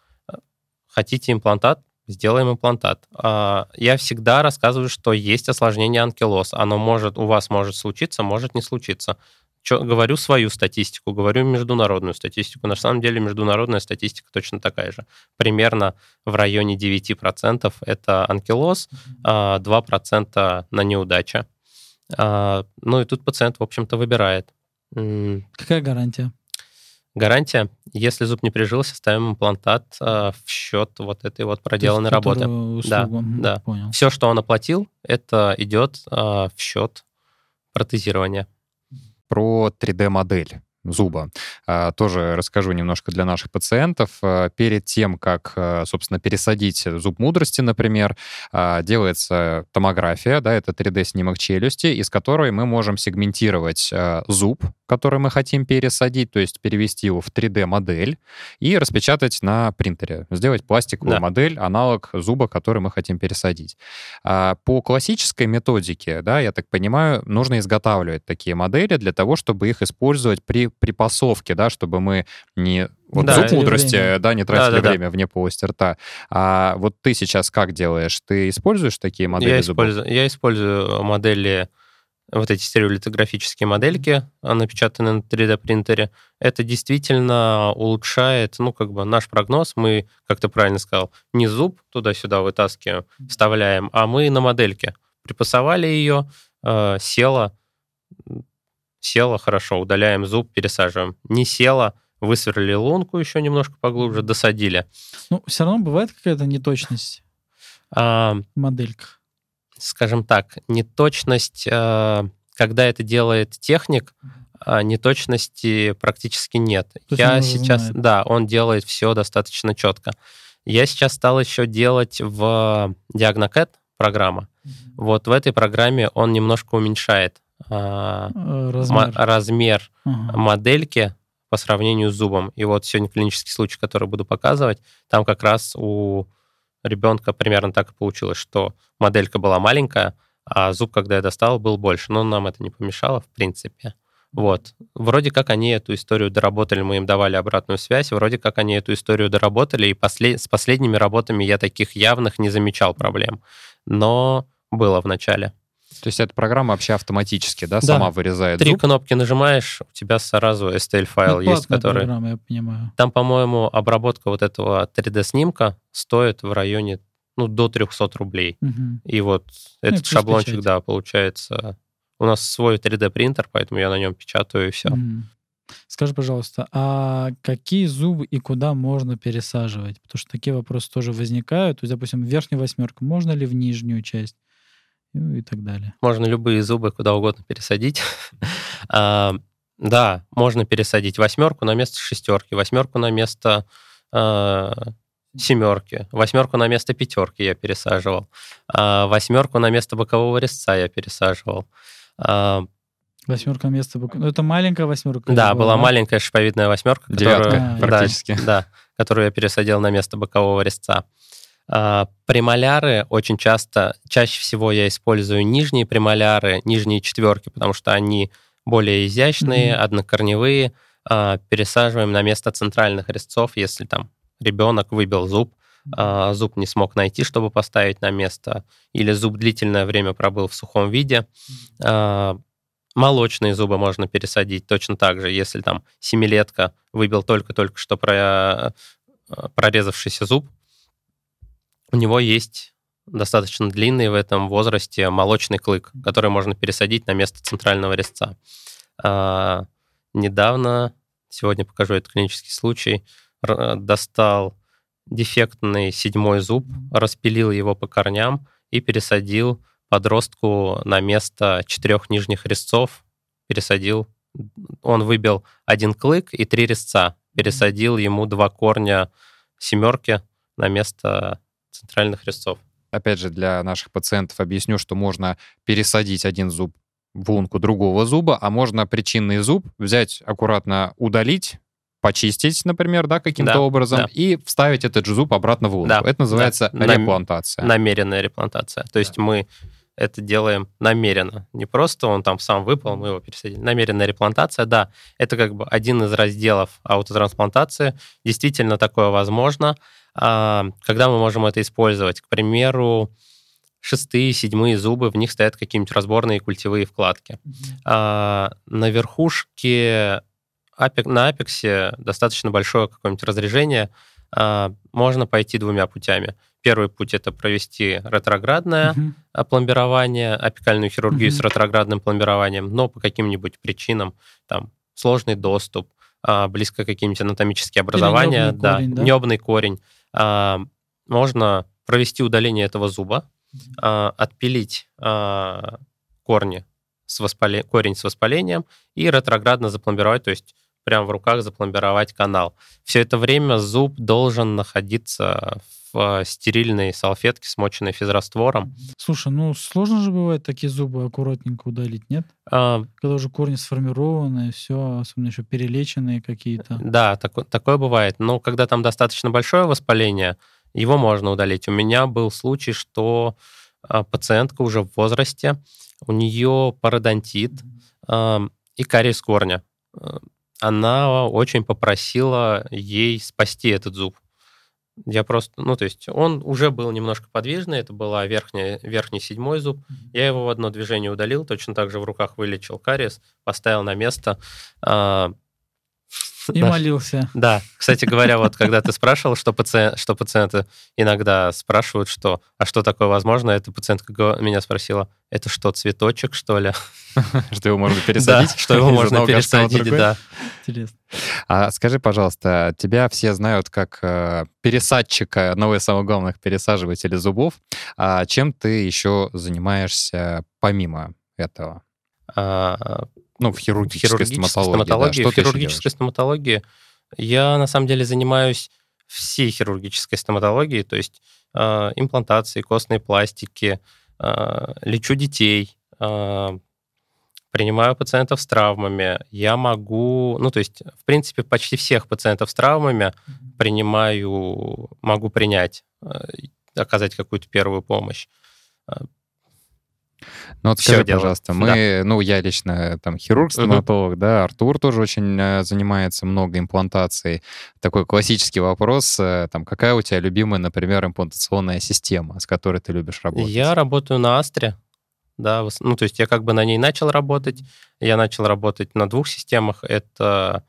Хотите имплантат? Сделаем имплантат. А, Я всегда рассказываю, что есть осложнение анкилоз. Оно может, у вас может случиться, может не случиться. Чё- говорю свою статистику, говорю международную статистику. На самом деле международная статистика точно такая же. Примерно в районе 9% это анкилоз, а 2% на неудача. А, Ну и тут пациент, в общем-то, выбирает. Какая гарантия? Гарантия, если зуб не прижился, ставим имплантат а, в счет вот этой вот проделанной есть, работы. Да, да. Понял. Все, что он оплатил, это идет а, в счет протезирования. Про 3D-модель зуба. А, Тоже расскажу немножко для наших пациентов. А, Перед тем, как, а, собственно, пересадить зуб мудрости, например, делается томография, да, это 3D-снимок челюсти, из которой мы можем сегментировать зуб, который мы хотим пересадить, то есть перевести его в 3D-модель и распечатать на принтере, сделать пластиковую Да. модель, аналог зуба, который мы хотим пересадить. А По классической методике, да, я так понимаю, нужно изготавливать такие модели для того, чтобы их использовать при припасовке, да, чтобы мы не вот Да, зуб мудрости, время. да, не тратили Да-да-да. время вне полости рта. А вот ты сейчас как делаешь? Ты используешь такие модели Я зубов? использую, я использую модели, вот эти стереолитографические модельки, а, напечатанные на 3D-принтере. Это действительно улучшает, ну, как бы наш прогноз. Мы, как ты правильно сказал, не зуб туда-сюда вытаскиваем, вставляем, а мы на модельке. Припасовали ее, э, села, села, хорошо, удаляем зуб, пересаживаем. Не села, высверлили лунку еще немножко поглубже, досадили. Ну, все равно бывает какая-то неточность А, в модельках. Скажем так, неточность, э, когда это делает техник, а неточности практически нет. есть Я сейчас, знает. да, он делает все достаточно четко. Я сейчас стал еще делать в DiagnoCAD программа. Вот в этой программе он немножко уменьшает Э, ма- Размер. размер Ага. модельки по сравнению с зубом. И вот сегодня клинический случай, который буду показывать, там как раз у ребенка примерно так и получилось, что моделька была маленькая, а зуб, когда я достал, был больше. Но нам это не помешало, в принципе. Вот. Вроде как они эту историю доработали, мы им давали обратную связь, вроде как они эту историю доработали, и после- с последними работами я таких явных не замечал проблем. Но было в начале. То есть эта программа вообще автоматически, да, Да. сама вырезает Три зуб? кнопки нажимаешь, у тебя сразу STL-файл Ну, есть, который... программа, я понимаю. Там, по-моему, обработка вот этого 3D-снимка стоит в районе ну, до 300 рублей. Мгм. И вот Ну, и этот шаблончик, печать. да, получается... У нас свой 3D-принтер, поэтому я на нем печатаю, и все. Мгм. Скажи, пожалуйста, а какие зубы и куда можно пересаживать? Потому что такие вопросы тоже возникают. То есть, допустим, верхнюю восьмерку можно ли в нижнюю часть? Ну и так далее. Можно любые зубы куда угодно пересадить. А, да, можно пересадить восьмерку на место шестерки, восьмерку на место а, семерки, восьмерку на место пятерки я пересаживал, а, восьмерку на место бокового резца я пересаживал. А, Восьмерка место. бок- Ну, это маленькая восьмерка. да, была маленькая шиповидная восьмерка, Девятка, которую, А, да, практически. да, которую я пересадил на место бокового резца. А, Премоляры очень часто, чаще всего я использую нижние премоляры, нижние четверки, потому что они более изящные, Мгм. однокорневые. А, Пересаживаем на место центральных резцов, если там ребенок выбил зуб, а, зуб не смог найти, чтобы поставить на место, или зуб длительное время пробыл в сухом виде. А, Молочные зубы можно пересадить точно так же, если там семилетка выбил только-только что про- прорезавшийся зуб, у него есть достаточно длинный в этом возрасте молочный клык, который можно пересадить на место центрального резца. А, недавно, сегодня покажу этот клинический случай, р- достал дефектный седьмой зуб, распилил его по корням и пересадил подростку на место четырех нижних резцов, пересадил, он выбил один клык и три резца, пересадил ему два корня семерки на место центральных резцов. Опять же, для наших пациентов объясню, что можно пересадить один зуб в лунку другого зуба, а можно причинный зуб взять, аккуратно удалить, почистить, например, да, каким-то Да, образом, да. и вставить этот же зуб обратно в лунку. Да, Это называется да. Реплантация. Намеренная реплантация. То есть мы это делаем намеренно. Не просто он там сам выпал, мы его пересадили. Намеренная реплантация, да, это как бы один из разделов аутотрансплантации. Действительно такое возможно. А, Когда мы можем это использовать? К примеру, шестые, седьмые зубы, в них стоят какие-нибудь разборные культевые вкладки. А, На верхушке, на апексе достаточно большое какое-нибудь разрежение. А, Можно пойти двумя путями. Первый путь это провести ретроградное Мгм. а, пломбирование, апикальную хирургию с Мгм. ретроградным пломбированием, но по каким-нибудь причинам, там, сложный доступ, близко какие-нибудь анатомические образования, да, корень, да? небный корень, можно провести удаление этого зуба, а, отпилить а, корни с воспале- корень с воспалением и ретроградно запломбировать, то есть прямо в руках запломбировать канал. Все это время зуб должен находиться в стерильной салфетке, смоченной физраствором. Слушай, ну сложно же бывает такие зубы аккуратненько удалить, нет? А, Когда уже корни сформированы, все, особенно еще перелеченные какие-то. Да, тако- такое бывает. Но когда там достаточно большое воспаление, его можно удалить. У меня был случай, что а, пациентка уже в возрасте, у нее пародонтит а, и кариес корня. А, Она очень попросила ей спасти этот зуб. Я просто, ну, то есть он уже был немножко подвижный, это была верхняя, верхний седьмой зуб. Я его в одно движение удалил, точно так же в руках вылечил кариес, поставил на место. И наш- молился. да, кстати говоря, вот когда ты спрашивал, что, пациент, что пациенты иногда спрашивают, что, а что такое возможно, эта пациентка меня спросила, это что, цветочек, что ли? Что его можно пересадить? Да, что его можно пересадить, да. Интересно. А скажи, пожалуйста, тебя все знают как э, пересадчика, одного из самых главных пересаживателей зубов. А чем ты еще занимаешься помимо этого? А, Ну, в хирургической, хирургической стоматологии. да. стоматологии, Что в хирургической стоматологии я на самом деле занимаюсь всей хирургической стоматологией, то есть э, имплантации, костные пластики, э, лечу детей, э, принимаю пациентов с травмами. Я могу, ну то есть в принципе почти всех пациентов с травмами принимаю, могу принять, оказать какую-то первую помощь. Ну вот скажи, делаю. пожалуйста, мы, ну я лично там хирург-стоматолог, да, Артур тоже очень э, занимается много имплантацией. Такой классический вопрос, э, там, какая у тебя любимая, например, имплантационная система, с которой ты любишь работать? Я работаю на Астре, да, ну, то есть я как бы на ней начал работать. Я начал работать на двух системах. Это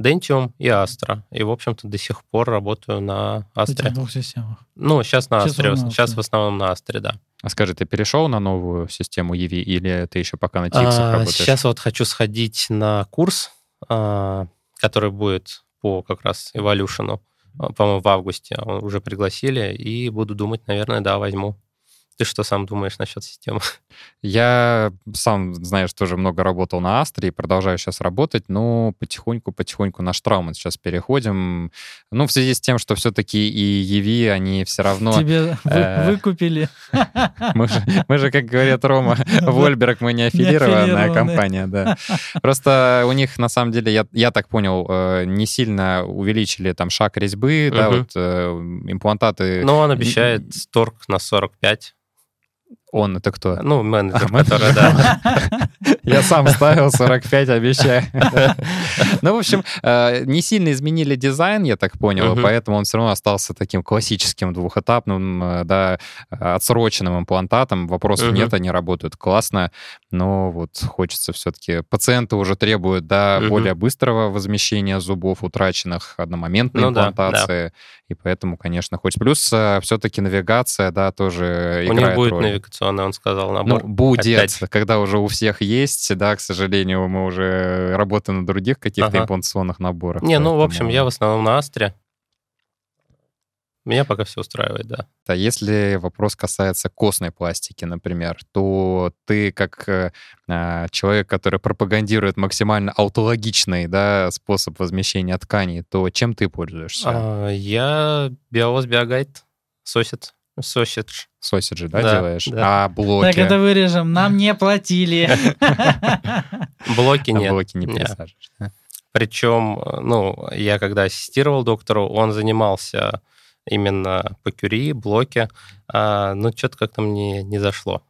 Dentium и Astra. И, в общем-то, до сих пор работаю на В этих двух системах. Ну, сейчас на Сейчас Астре. на Сейчас Астре. в основном на Астре, да. А скажи, ты перешел на новую систему EV или ты еще пока на TX А, работаешь? сейчас вот хочу сходить на курс, а, который будет по как раз Evolution, а, по-моему, в августе. Он Уже пригласили, и буду думать, наверное, да, возьму. Ты что сам думаешь насчет системы? Я сам, знаешь, тоже много работал на Астре и продолжаю сейчас работать, но потихоньку-потихоньку на Штрауман сейчас переходим. Ну, в связи с тем, что все-таки и EV, они все равно... Тебе э, выкупили. Мы же, мы же, как говорит Рома, Вольберг, мы не аффилированная компания, да. Просто у них, на самом деле, я, я так понял, э, не сильно увеличили там шаг резьбы, да, вот э, имплантаты. Ну, он обещает торг на 45. Он, это кто? Ну, менеджер, А, менеджер. который, да. Я сам ставил 45, обещаю. Ну, в общем, э, не сильно изменили дизайн, я так понял, поэтому он все равно остался таким классическим двухэтапным, э, да, отсроченным имплантатом. Вопросов нет, они работают классно, но вот хочется все-таки... Пациенты уже требуют, да, более быстрого возмещения зубов утраченных, одномоментной Ну имплантации, и поэтому, конечно, хоть плюс все-таки навигация, да, тоже У них играет будет роль. навигационный, он сказал, Ну, набор. будет, Опять. когда уже у всех есть, да, к сожалению, мы уже работаем на других каких-то Ага. имплантационных наборах. Не, ну, в поэтому- общем, я в основном на Астре. Меня пока все устраивает, да. А если вопрос касается костной пластики, например, то ты как э, а, человек, который пропагандирует максимально аутологичный да, способ возмещения тканей, то чем ты пользуешься? А, я Биовоз Биогайд, сосет, сосидж. Сосиджи, да, да, делаешь? да. А блоки? Так, это вырежем. Нам не платили. Блоки нет. блоки не да? Причем, ну, я когда ассистировал доктору, он занимался именно по кюри, блоке, а, ну, что-то как-то мне не зашло.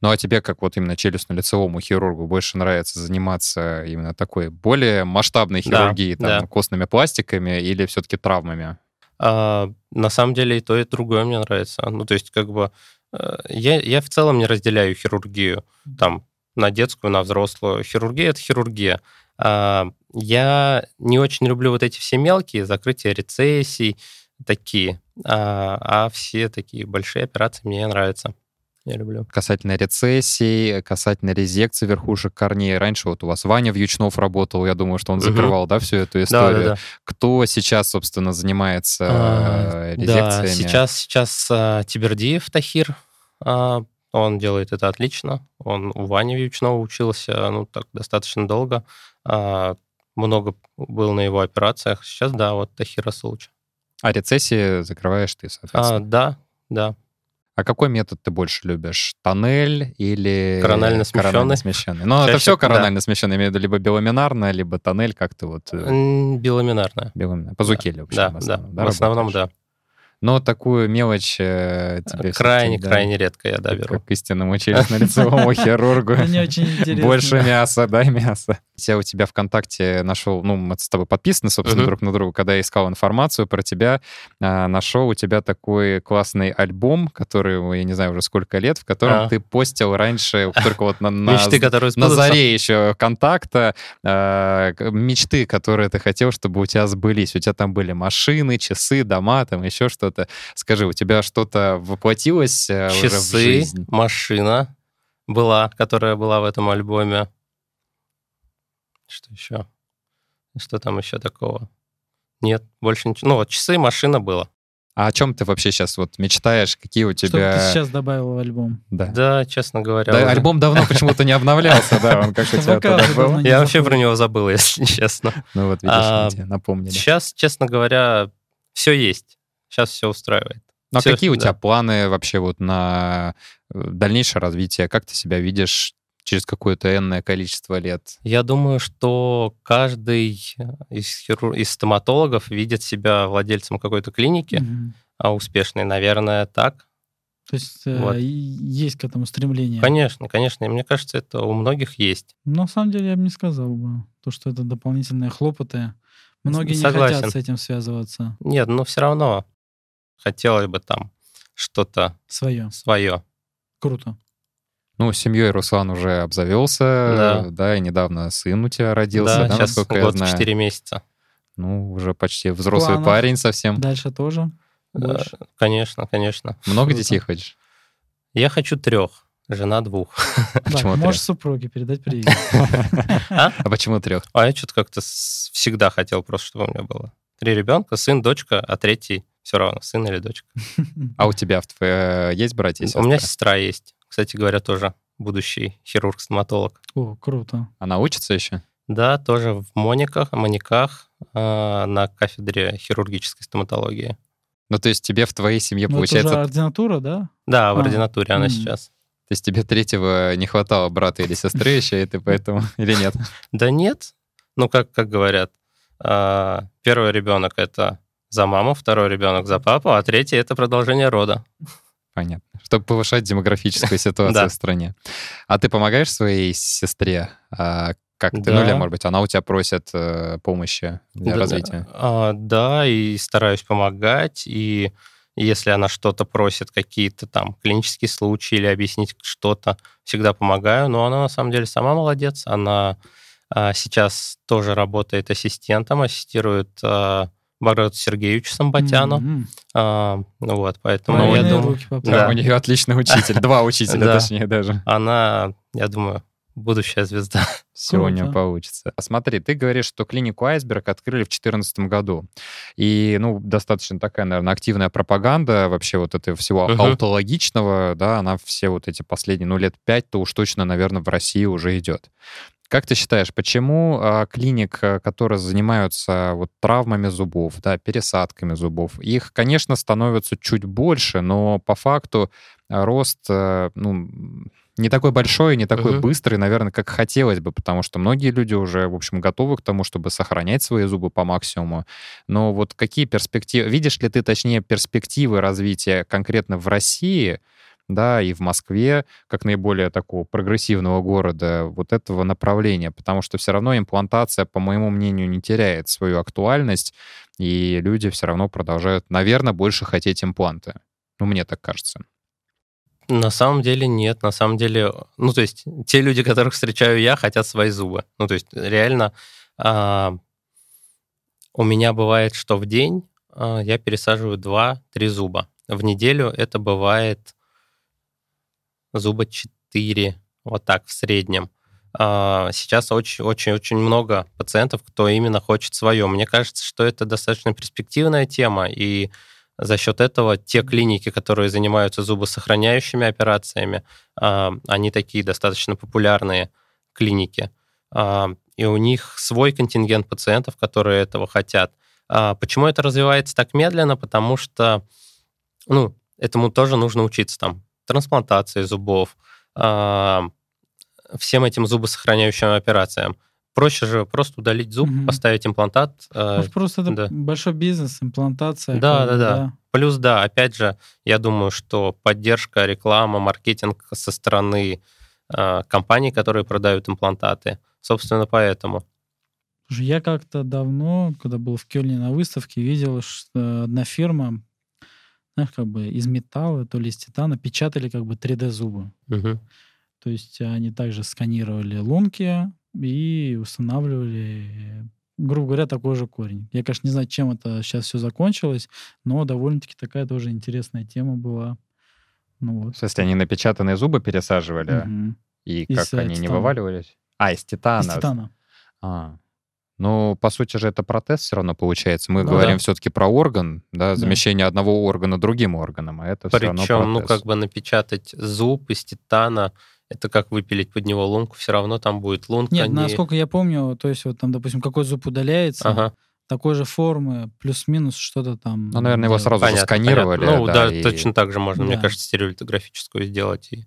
Ну а тебе, как вот именно челюстно-лицевому хирургу, больше нравится заниматься именно такой более масштабной Да, хирургией, там, да. костными пластиками или все-таки травмами? А, на самом деле и то, и другое мне нравится. Ну, то есть, как бы, э, я, я в целом не разделяю хирургию там на детскую, на взрослую. Хирургия — это хирургия. А, я не очень люблю вот эти все мелкие закрытия рецессий, такие. А, а все такие большие операции мне нравятся. Я люблю. Касательно рецессий, касательно резекции верхушек корней. Раньше вот у вас Ваня Вьючнов работал, я думаю, что он закрывал, да, всю эту Да, историю. да, да. Кто сейчас, собственно, занимается А, э, Да, резекциями? сейчас, сейчас а, Тибердиев Тахир, а, он делает это отлично. Он у Вани Вьючнова учился, ну, так, достаточно долго. А, много был на его операциях. Сейчас, да, вот Тахир Асулыч. А рецессии закрываешь ты, А, соответственно. да, да. А какой метод ты больше любишь? Тоннель или... Коронально смещенный. коронально смещенный? Ну, это Чаще- все да. коронально смещенный, имею в виду либо биламинарно, либо тоннель, как ты вот... э, М, Биламинарная. Биламинарно. По Зукеле, в общем, Да, в да, основном, в основном, да. Но такую мелочь э, тебе Крайне, да, крайне редко я, да, как- беру. Как истинному челюстно-лицевому хирургу. Мне очень интересно. Больше мяса, дай мясо. Я у тебя ВКонтакте нашел, ну, мы с тобой подписаны, собственно, друг на друга. Когда я искал информацию про тебя, а, нашел у тебя такой классный альбом, который, я не знаю, уже сколько лет, в котором А. ты постил раньше, только вот на, на, заре еще контакта, а, мечты, которые ты хотел, чтобы у тебя сбылись. У тебя там были машины, часы, дома, там еще что-то. Скажи, у тебя что-то воплотилось э, уже в Часы, жизнь? машина была, которая была в этом альбоме. Что еще? Что там еще такого? Нет, больше ничего. Ну вот часы, машина было. А о чем ты вообще сейчас вот мечтаешь? Какие у Что тебя... ты сейчас добавил в альбом? Да. Да, честно говоря. Да, уже. альбом давно почему-то не обновлялся, да, он как у тебя тогда был. Я вообще про него забыл, если честно. Ну вот, видишь, А, напомнили. Сейчас, честно говоря, все есть. Сейчас все устраивает. Ну а всё, какие у да. тебя планы вообще вот на э, дальнейшее развитие? Как ты себя видишь через какое-то энное количество лет? Я думаю, что каждый из, хиру- из стоматологов видит себя владельцем какой-то клиники, Мгм. а успешный, наверное, так. То есть э, Вот. есть к этому стремление. Конечно, конечно. И мне кажется, это у многих есть. Но на самом деле я бы не сказал бы, то, что это дополнительные хлопоты. Многие не Согласен. хотят с этим связываться. Нет, но все равно хотелось бы там что-то Свое. свое. Круто. Ну, семьей Руслан уже обзавелся, Да. да, и недавно сын у тебя родился, да, сейчас насколько я год знаю. 4 месяца. Ну, уже почти взрослый планах? парень совсем. Дальше тоже. Больше. Конечно, конечно. Много Круто. детей хочешь? Я хочу трех, жена двух. Почему Да, можешь трех? супруге передать привет. А почему трех? А я что-то как-то всегда хотел просто, чтобы у меня было три ребенка, сын, дочка, а третий все равно, сын или дочка. А у тебя в твоей есть братья и У меня сестра есть, кстати говоря, тоже будущий хирург-стоматолог. О, круто. Она учится еще? Да, тоже в Мониках, Мониках э, на кафедре хирургической стоматологии. Ну, то есть тебе в твоей семье, Ну, это получается, уже ординатура, да? Да, в А, ординатуре она м. сейчас. то есть тебе третьего не хватало брата или сестры еще, и ты поэтому... Или нет? Да нет. Ну, как, как говорят, а, первый ребенок это за маму, второй ребенок за папу, а третий это продолжение рода. Понятно. Чтобы повышать демографическую ситуацию в стране. А ты помогаешь своей сестре? А, Как ты, ну или, может быть, она у тебя просит э, помощи для развития? а, да, и стараюсь помогать, и если она что-то просит, какие-то там клинические случаи или объяснить что-то, всегда помогаю. Но она на самом деле сама молодец. Она а, сейчас тоже работает ассистентом, ассистирует а, Баграту Сергеевичу Самбатяну. М-м. А, ну вот, поэтому Ну, я думаю. Да, у нее отличный учитель. Два учителя, Да. точнее, даже. она, я думаю, будущая звезда. Все у нее получится. Смотри, ты говоришь, что клинику «Айсберг» открыли в 2014 году. И, ну, достаточно такая, наверное, активная пропаганда вообще вот этого всего Мгм. аутологичного, да, она все вот эти последние, ну, лет пять-то уж точно, наверное, в России уже идет. Как ты считаешь, почему а, клиник, а, которые занимаются вот травмами зубов, да, пересадками зубов, их, конечно, становится чуть больше, но по факту а, рост, а, ну, не такой большой, не такой Мгм. быстрый, наверное, как хотелось бы, потому что многие люди уже, в общем, готовы к тому, чтобы сохранять свои зубы по максимуму. Но вот какие перспективы, видишь ли ты, точнее, перспективы развития конкретно в России, да, и в Москве, как наиболее такого прогрессивного города, вот этого направления, потому что все равно имплантация, по моему мнению, не теряет свою актуальность, и люди все равно продолжают, наверное, больше хотеть импланты. Ну, мне так кажется. На самом деле нет. На самом деле, ну, то есть те люди, которых встречаю я, хотят свои зубы. Ну, то есть реально а, у меня бывает, что в день а, я пересаживаю 2-3 зуба. В неделю это бывает зуба 4, вот так в среднем. А, Сейчас очень-очень-очень много пациентов, кто именно хочет свое. Мне кажется, что это достаточно перспективная тема, и за счет этого те клиники, которые занимаются зубосохраняющими операциями, а, они такие достаточно популярные клиники. А, И у них свой контингент пациентов, которые этого хотят. Почему это развивается так медленно? Потому что, ну, этому тоже нужно учиться там. Трансплантации зубов, а, всем этим зубосохраняющим операциям. Проще же просто удалить зуб, Мгм. поставить имплантат. э, Может, просто это да. большой бизнес, имплантация. Да, бы, да, да. Плюс, да, опять же, я думаю, что поддержка, реклама, маркетинг со стороны э, компаний, которые продают имплантаты. Собственно, поэтому. Слушай, я как-то давно, когда был в Кёльне на выставке, видел, что одна фирма, знаешь, как бы из металла, то ли из титана, печатали как бы 3D-зубы. Мгм. То есть они также сканировали лунки и устанавливали, грубо говоря, такой же корень. Я, конечно, не знаю, чем это сейчас все закончилось, но довольно-таки такая тоже интересная тема была. Ну вот. В смысле, они напечатанные зубы пересаживали, Мгм. и Из, как э, они не титана. вываливались? А, из титана. Из титана. А. Ну, по сути же, это протез все равно получается. Мы Да. говорим Да. все-таки про орган, да, замещение одного органа другим органом, а это все равно Причем, ну, как бы напечатать зуб из титана, это как выпилить под него лунку, все равно там будет лунка. Нет, не- насколько я помню, то есть вот там, допустим, какой зуб удаляется, Ага, такой же формы, плюс-минус что-то там. Ну, наверное, его сразу понятно, сканировали, понятно. Ну, да, да, и- точно так же можно, мне Да. кажется, стереолитографическую сделать и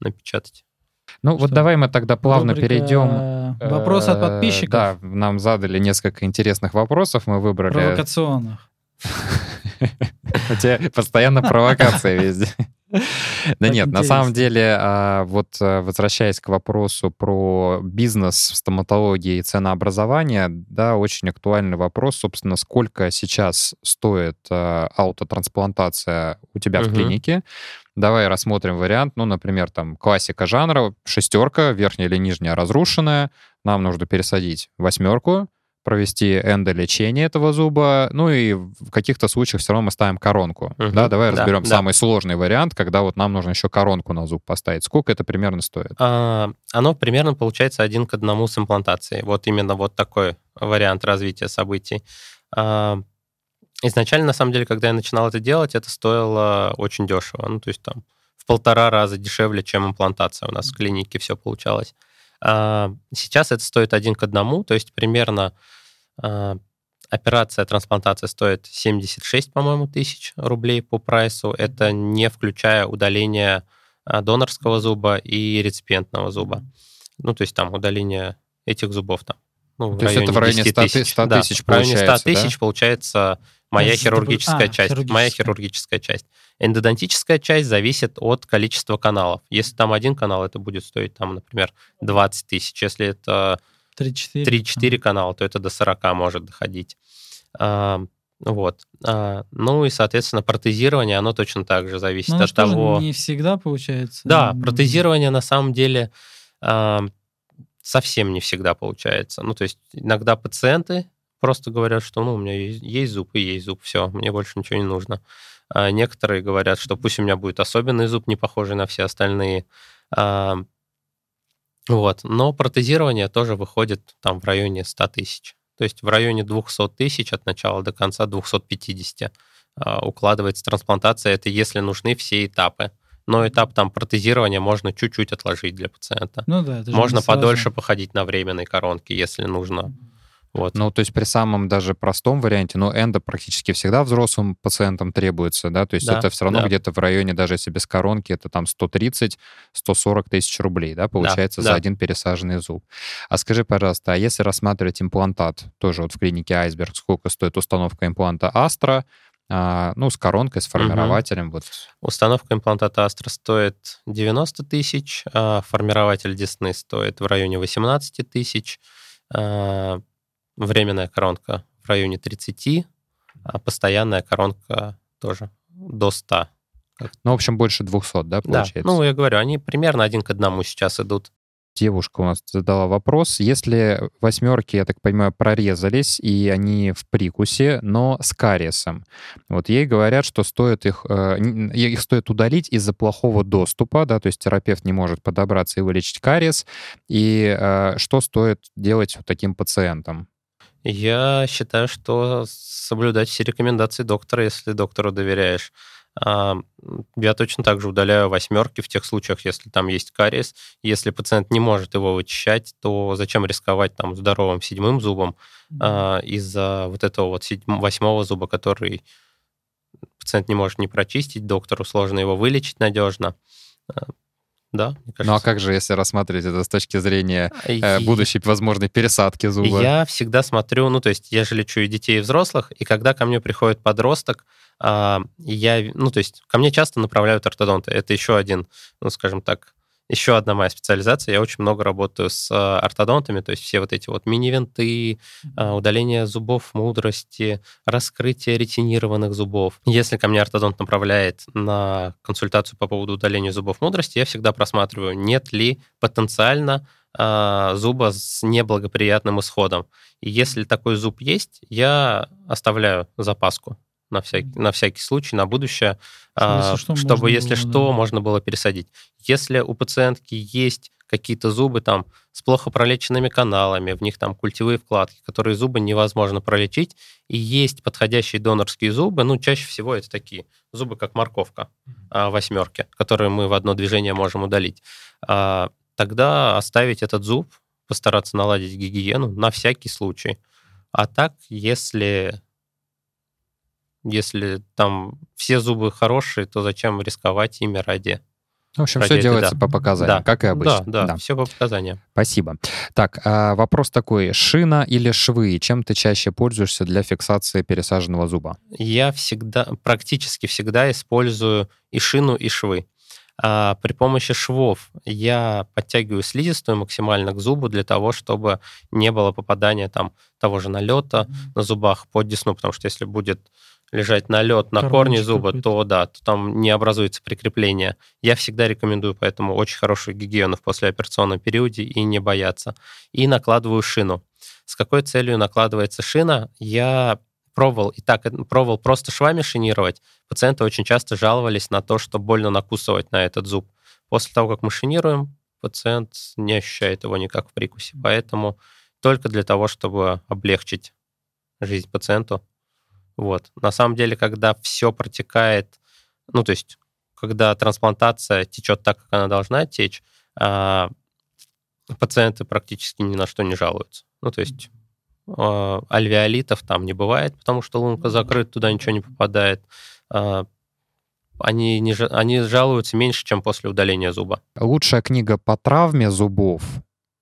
напечатать. Ну, вот Что? давай мы тогда плавно Рубрика перейдем. Вопросы от Э, подписчиков. Да, нам задали несколько интересных вопросов, мы выбрали... Провокационных. У тебя постоянно провокация везде. Да нет, на самом деле, а, вот а, возвращаясь к вопросу про бизнес в стоматологии и ценообразование, да, очень актуальный вопрос, собственно, сколько сейчас стоит а, аутотрансплантация у тебя в клинике. Давай рассмотрим вариант, ну, например, там классика жанра, шестерка, верхняя или нижняя разрушенная, нам нужно пересадить восьмерку, провести эндолечение этого зуба, ну и в каких-то случаях все равно мы ставим коронку. Мгм. Да, давай Да, разберем да. самый сложный вариант, когда вот нам нужно еще коронку на зуб поставить. Сколько это примерно стоит? А, Оно примерно получается один к одному с имплантацией. Вот именно вот такой вариант развития событий. А, изначально, на самом деле, когда я начинал это делать, это стоило очень дешево. Ну, то есть там в полтора раза дешевле, чем имплантация. У нас в клинике все получалось. А, сейчас это стоит один к одному, то есть примерно а, операция трансплантация стоит 76, по-моему, тысяч рублей по прайсу. Это не включая удаление а, донорского зуба и реципиентного зуба. Ну, то есть там удаление этих зубов там. Ну, то есть это в районе 100 тысяч, 100 тысяч да, в районе 100 тысяч да? получается моя Это хирургическая а, часть. хирургическая. Моя хирургическая часть. Эндодонтическая часть зависит от количества каналов. Если там один канал, это будет стоить, там, например, 20 тысяч. Если это 3-4. 3-4 канала, то это до 40 может доходить. А, вот. А, ну и, соответственно, протезирование, оно точно так же зависит оно от того... не всегда получается. Да, протезирование на самом деле а, совсем не всегда получается. Ну, то есть иногда пациенты просто говорят, что ну, у меня есть, есть зуб и есть зуб, все, мне больше ничего не нужно. А некоторые говорят, что пусть у меня будет особенный зуб, не похожий на все остальные. А, вот. Но протезирование тоже выходит там в районе 100 тысяч. То есть в районе 200 тысяч от начала до конца 250 а, укладывается трансплантация. Это если нужны все этапы. Но этап там протезирования можно чуть-чуть отложить для пациента. Ну да, это же Можно не сразу. подольше походить на временной коронке, если нужно. Вот. Ну, то есть при самом даже простом варианте, но эндо практически всегда взрослым пациентам требуется, да, то есть Да, это все равно да. где-то в районе, даже если без коронки, это там 130-140 тысяч рублей, да, получается за да. один пересаженный зуб. А скажи, пожалуйста, а если рассматривать имплантат, тоже вот в клинике Айсберг, сколько стоит установка импланта Астра, ну, с коронкой, с формирователем, вот Установка имплантата Астра стоит 90 тысяч, а формирователь Десны стоит в районе 18 тысяч, а временная коронка в районе 30, а постоянная коронка тоже до 100. Ну, в общем, больше 200, да, Да, получается? ну, я говорю, они примерно один к одному сейчас идут. Девушка у нас задала вопрос. Если восьмерки, я так понимаю, прорезались, и они в прикусе, но с кариесом, вот ей говорят, что стоит их, э, их стоит удалить из-за плохого доступа, да, то есть терапевт не может подобраться и вылечить кариес. И э, что стоит делать таким пациентам? Я считаю, что соблюдать все рекомендации доктора, если доктору доверяешь. А, Я точно так же удаляю восьмерки в тех случаях, если там есть кариес. Если пациент не может его вычищать, то зачем рисковать там здоровым седьмым зубом а, из-за вот этого вот седьм- восьмого зуба, который пациент не может не прочистить, доктору сложно его вылечить надежно. Да, мне кажется. Ну а как же, если рассматривать это с точки зрения э, будущей возможной пересадки зуба? Я всегда смотрю, ну, то есть я же лечу и детей, и взрослых, и когда ко мне приходит подросток, а, я, ну, то есть ко мне часто направляют ортодонты. Это еще один, ну, скажем так, еще одна моя специализация. Я очень много работаю с а, ортодонтами, то есть все вот эти вот мини-винты, а, удаление зубов мудрости, раскрытие ретинированных зубов. Если ко мне ортодонт направляет на консультацию по поводу удаления зубов мудрости, я всегда просматриваю, нет ли потенциально а, зуба с неблагоприятным исходом. И если такой зуб есть, я оставляю запаску на всякий, на всякий случай, на будущее, а, Если что, чтобы, можно если было, что, да. можно было пересадить. Если у пациентки есть какие-то зубы там с плохо пролеченными каналами, в них там культевые вкладки, которые зубы невозможно пролечить, и есть подходящие донорские зубы, ну, чаще всего это такие зубы, как морковка а, восьмерки, которые мы в одно движение можем удалить. А, тогда оставить этот зуб, постараться наладить гигиену на всякий случай. А так, если если там все зубы хорошие, то зачем рисковать ими ради? В общем, ради все делается да. по показаниям, Да. как и обычно. Да, да, все по показаниям. Спасибо. Так, а вопрос такой. Шина или швы? Чем ты чаще пользуешься для фиксации пересаженного зуба? Я всегда, практически всегда использую и шину, и швы. А при помощи швов я подтягиваю слизистую максимально к зубу для того, чтобы не было попадания там того же налета на зубах под десну, потому что если будет лежать на корне Карманчик зуба, какой-то. то да, то там не образуется прикрепление. Я всегда рекомендую поэтому очень хорошую гигиену в послеоперационном периоде и не бояться. И накладываю шину. С какой целью накладывается шина? Я пробовал и так пробовал просто швами шинировать. Пациенты очень часто жаловались на то, что больно накусывать на этот зуб. После того, как мы шинируем, пациент не ощущает его никак в прикусе. Поэтому только для того, чтобы облегчить жизнь пациенту, Вот. На самом деле, когда все протекает, ну, то есть, когда трансплантация течет так, как она должна течь, а, пациенты практически ни на что не жалуются. Ну, то есть, а, альвеолитов там не бывает, потому что лунка закрыта, туда ничего не попадает. А, они, не, они жалуются меньше, чем после удаления зуба. Лучшая книга по травме зубов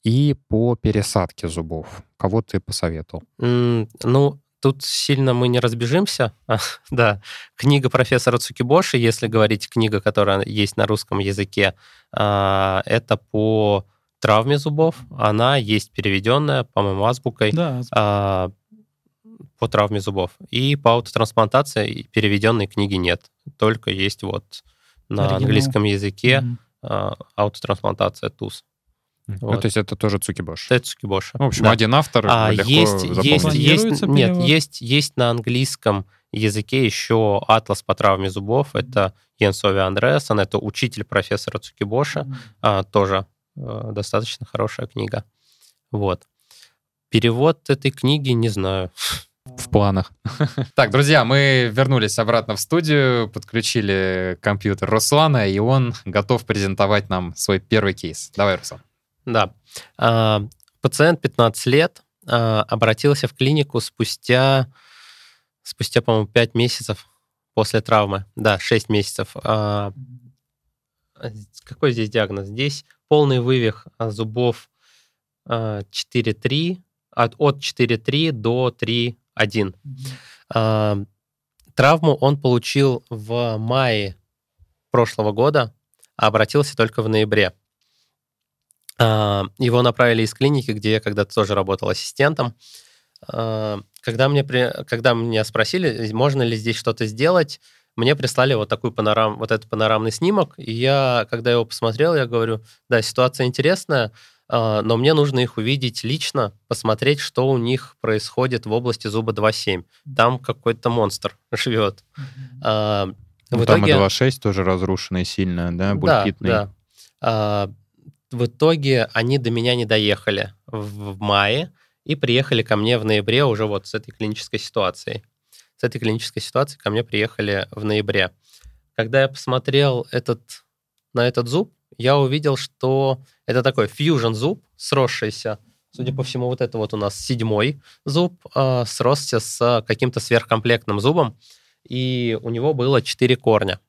и по пересадке зубов. Кого ты посоветовал? Mm, ну, тут сильно мы не разбежимся. да, книга профессора Цукибоши, если говорить книга, которая есть на русском языке, а, это по травме зубов. Она есть переведенная, по-моему, азбукой. Да, а, по травме зубов. И по аутотрансплантации переведенной книги нет. Только есть вот на Оригинал. английском языке mm-hmm. аутотрансплантация ТУС. Вот. Ну, то есть это тоже Цукибош. Это Цукибош. В общем, да. один автор а, легко есть, есть, есть, нет, есть, есть на английском языке еще «Атлас по травме зубов». Это Йенсови Андреасон, это учитель профессора Цукибоша. Mm-hmm. А, тоже а, достаточно хорошая книга. Вот. Перевод этой книги не знаю. В планах. Так, друзья, мы вернулись обратно в студию, подключили компьютер Руслана, и он готов презентовать нам свой первый кейс. Давай, Руслан. Да. А, пациент 15 лет а, обратился в клинику спустя, спустя, по-моему, 5 месяцев после травмы. Да, 6 месяцев. А, какой здесь диагноз? Здесь полный вывих зубов 4-3, от, от 4-3 до 3-1. Травму он получил в мае прошлого года, а обратился только в ноябре. А, его направили из клиники, где я когда-то тоже работал ассистентом. А, когда, мне, когда меня спросили, можно ли здесь что-то сделать, мне прислали вот такой панорам, вот этот панорамный снимок, и я, когда его посмотрел, я говорю, да, ситуация интересная, а, но мне нужно их увидеть лично, посмотреть, что у них происходит в области зуба 2.7. Там какой-то монстр живет. Mm-hmm. Ну, там итоге... и 2.6 тоже разрушенный сильно, да, булькитный. Да, да в итоге они до меня не доехали в мае и приехали ко мне в ноябре уже вот с этой клинической ситуацией. С этой клинической ситуацией ко мне приехали в ноябре. Когда я посмотрел этот, на этот зуб, я увидел, что это такой фьюжн зуб, сросшийся. Судя по всему, вот это вот у нас седьмой зуб э, сросся с каким-то сверхкомплектным зубом, и у него было четыре корня.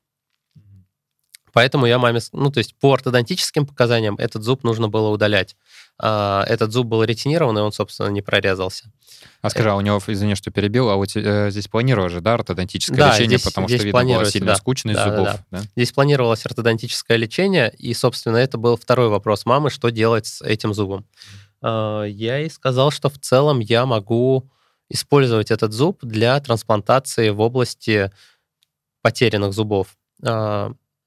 Поэтому я маме... Ну, то есть по ортодонтическим показаниям этот зуб нужно было удалять. А, этот зуб был ретинирован, и он, собственно, не прорезался. А скажи, а у него, извини, что перебил, а вот э, здесь планировалось же, да, ортодонтическое да, лечение, здесь, потому здесь что видно было сильно да, скучность да, зубов. Да, да. Да? Здесь планировалось ортодонтическое лечение, и, собственно, это был второй вопрос мамы, что делать с этим зубом. А, я ей сказал, что в целом я могу использовать этот зуб для трансплантации в области потерянных зубов.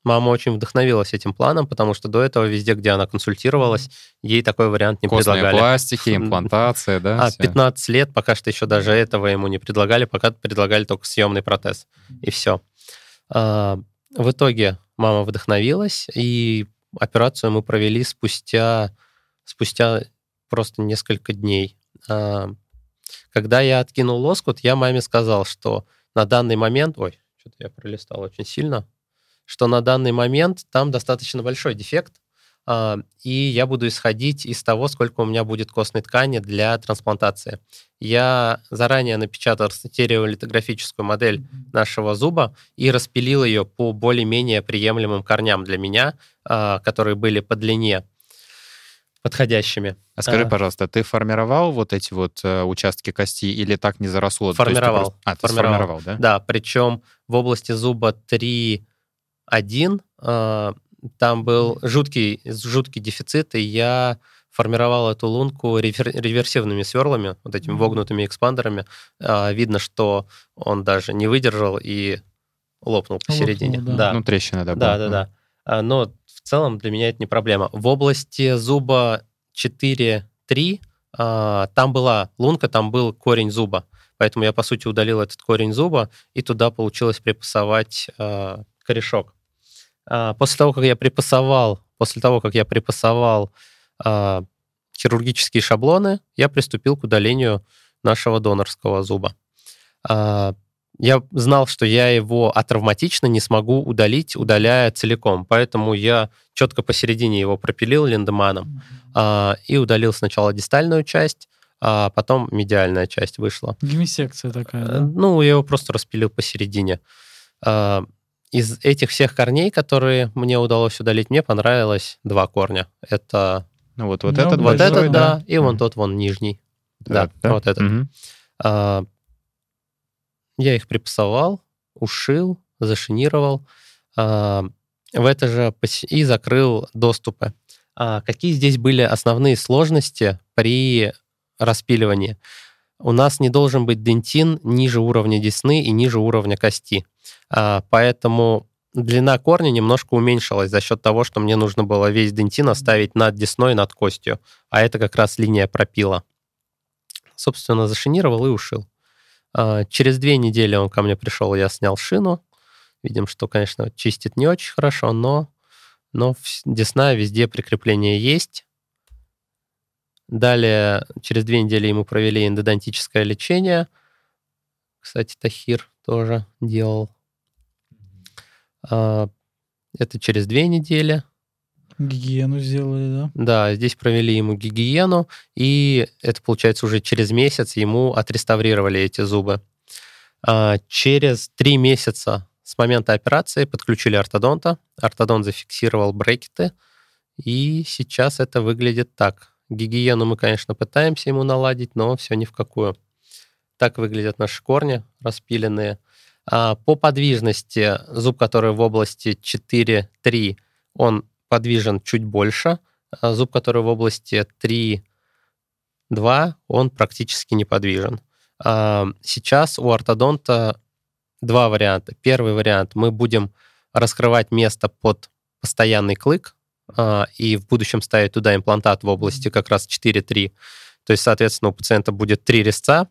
Мама очень вдохновилась этим планом, потому что до этого везде, где она консультировалась, ей такой вариант не Костные предлагали. пластики, имплантация, да? А, 15 лет, пока что еще даже этого ему не предлагали, пока предлагали только съемный протез. И все. А, в итоге мама вдохновилась, и операцию мы провели спустя, спустя просто несколько дней. А, когда я откинул лоскут, я маме сказал, что на данный момент... Ой, что-то я пролистал очень сильно что на данный момент там достаточно большой дефект, а, и я буду исходить из того, сколько у меня будет костной ткани для трансплантации. Я заранее напечатал стереолитографическую модель нашего зуба и распилил ее по более-менее приемлемым корням для меня, а, которые были по длине подходящими. А скажи, а, пожалуйста, ты формировал вот эти вот э, участки кости или так не заросло? Формировал. Просто... А, ты формировал. сформировал, да? Да, причем в области зуба 3 один, а, там был жуткий, жуткий дефицит, и я формировал эту лунку реверсивными сверлами, вот этими вогнутыми экспандерами. А, видно, что он даже не выдержал и лопнул посередине. Лопнул, да. да. Ну, трещина, да. Да, да, да. А, но в целом для меня это не проблема. В области зуба 4-3 там была лунка, там был корень зуба. Поэтому я, по сути, удалил этот корень зуба, и туда получилось припасовать корешок. А, после того, как я припасовал, после того, как я припасовал а, хирургические шаблоны, я приступил к удалению нашего донорского зуба. А, я знал, что я его атравматично не смогу удалить, удаляя целиком. Поэтому я четко посередине его пропилил линдеманом а, и удалил сначала дистальную часть, а потом медиальная часть вышла. Гемисекция такая, Э, да? Ну, я его просто распилил посередине. Из этих всех корней, которые мне удалось удалить, мне понравилось два корня. Это Ну вот, вот Ну, этот вот большой, этот, да, и вон тот вон нижний. Да, вот этот. А, Я их припасовал, ушил, зашинировал. а, В это же и закрыл доступы. А Какие здесь были основные сложности при распиливании? У нас не должен быть дентин ниже уровня десны и ниже уровня кости. А, Поэтому длина корня немножко уменьшилась за счет того, что мне нужно было весь дентин оставить над десной, над костью. А это как раз линия пропила. Собственно, зашинировал и ушил. А, Через две недели он ко мне пришел, я снял шину. Видим, что, конечно, чистит не очень хорошо, но, но десна везде прикрепление есть. Далее, через две недели ему провели эндодонтическое лечение. Кстати, Тахир тоже делал. А, Это через две недели. Гигиену сделали, да? Да, здесь провели ему гигиену, и это, получается, уже через месяц ему отреставрировали эти зубы. А, Через три месяца с момента операции подключили ортодонта. Ортодонт зафиксировал брекеты, и сейчас это выглядит так. Гигиену мы, конечно, пытаемся ему наладить, но все ни в какую. Так выглядят наши корни распиленные. А, По подвижности зуб, который в области 4-3, он подвижен чуть больше. а Зуб, который в области 3-2, он практически неподвижен. А, Сейчас у ортодонта два варианта. Первый вариант, мы будем раскрывать место под постоянный клык и в будущем ставить туда имплантат в области как раз 4-3. То есть, соответственно, у пациента будет три резца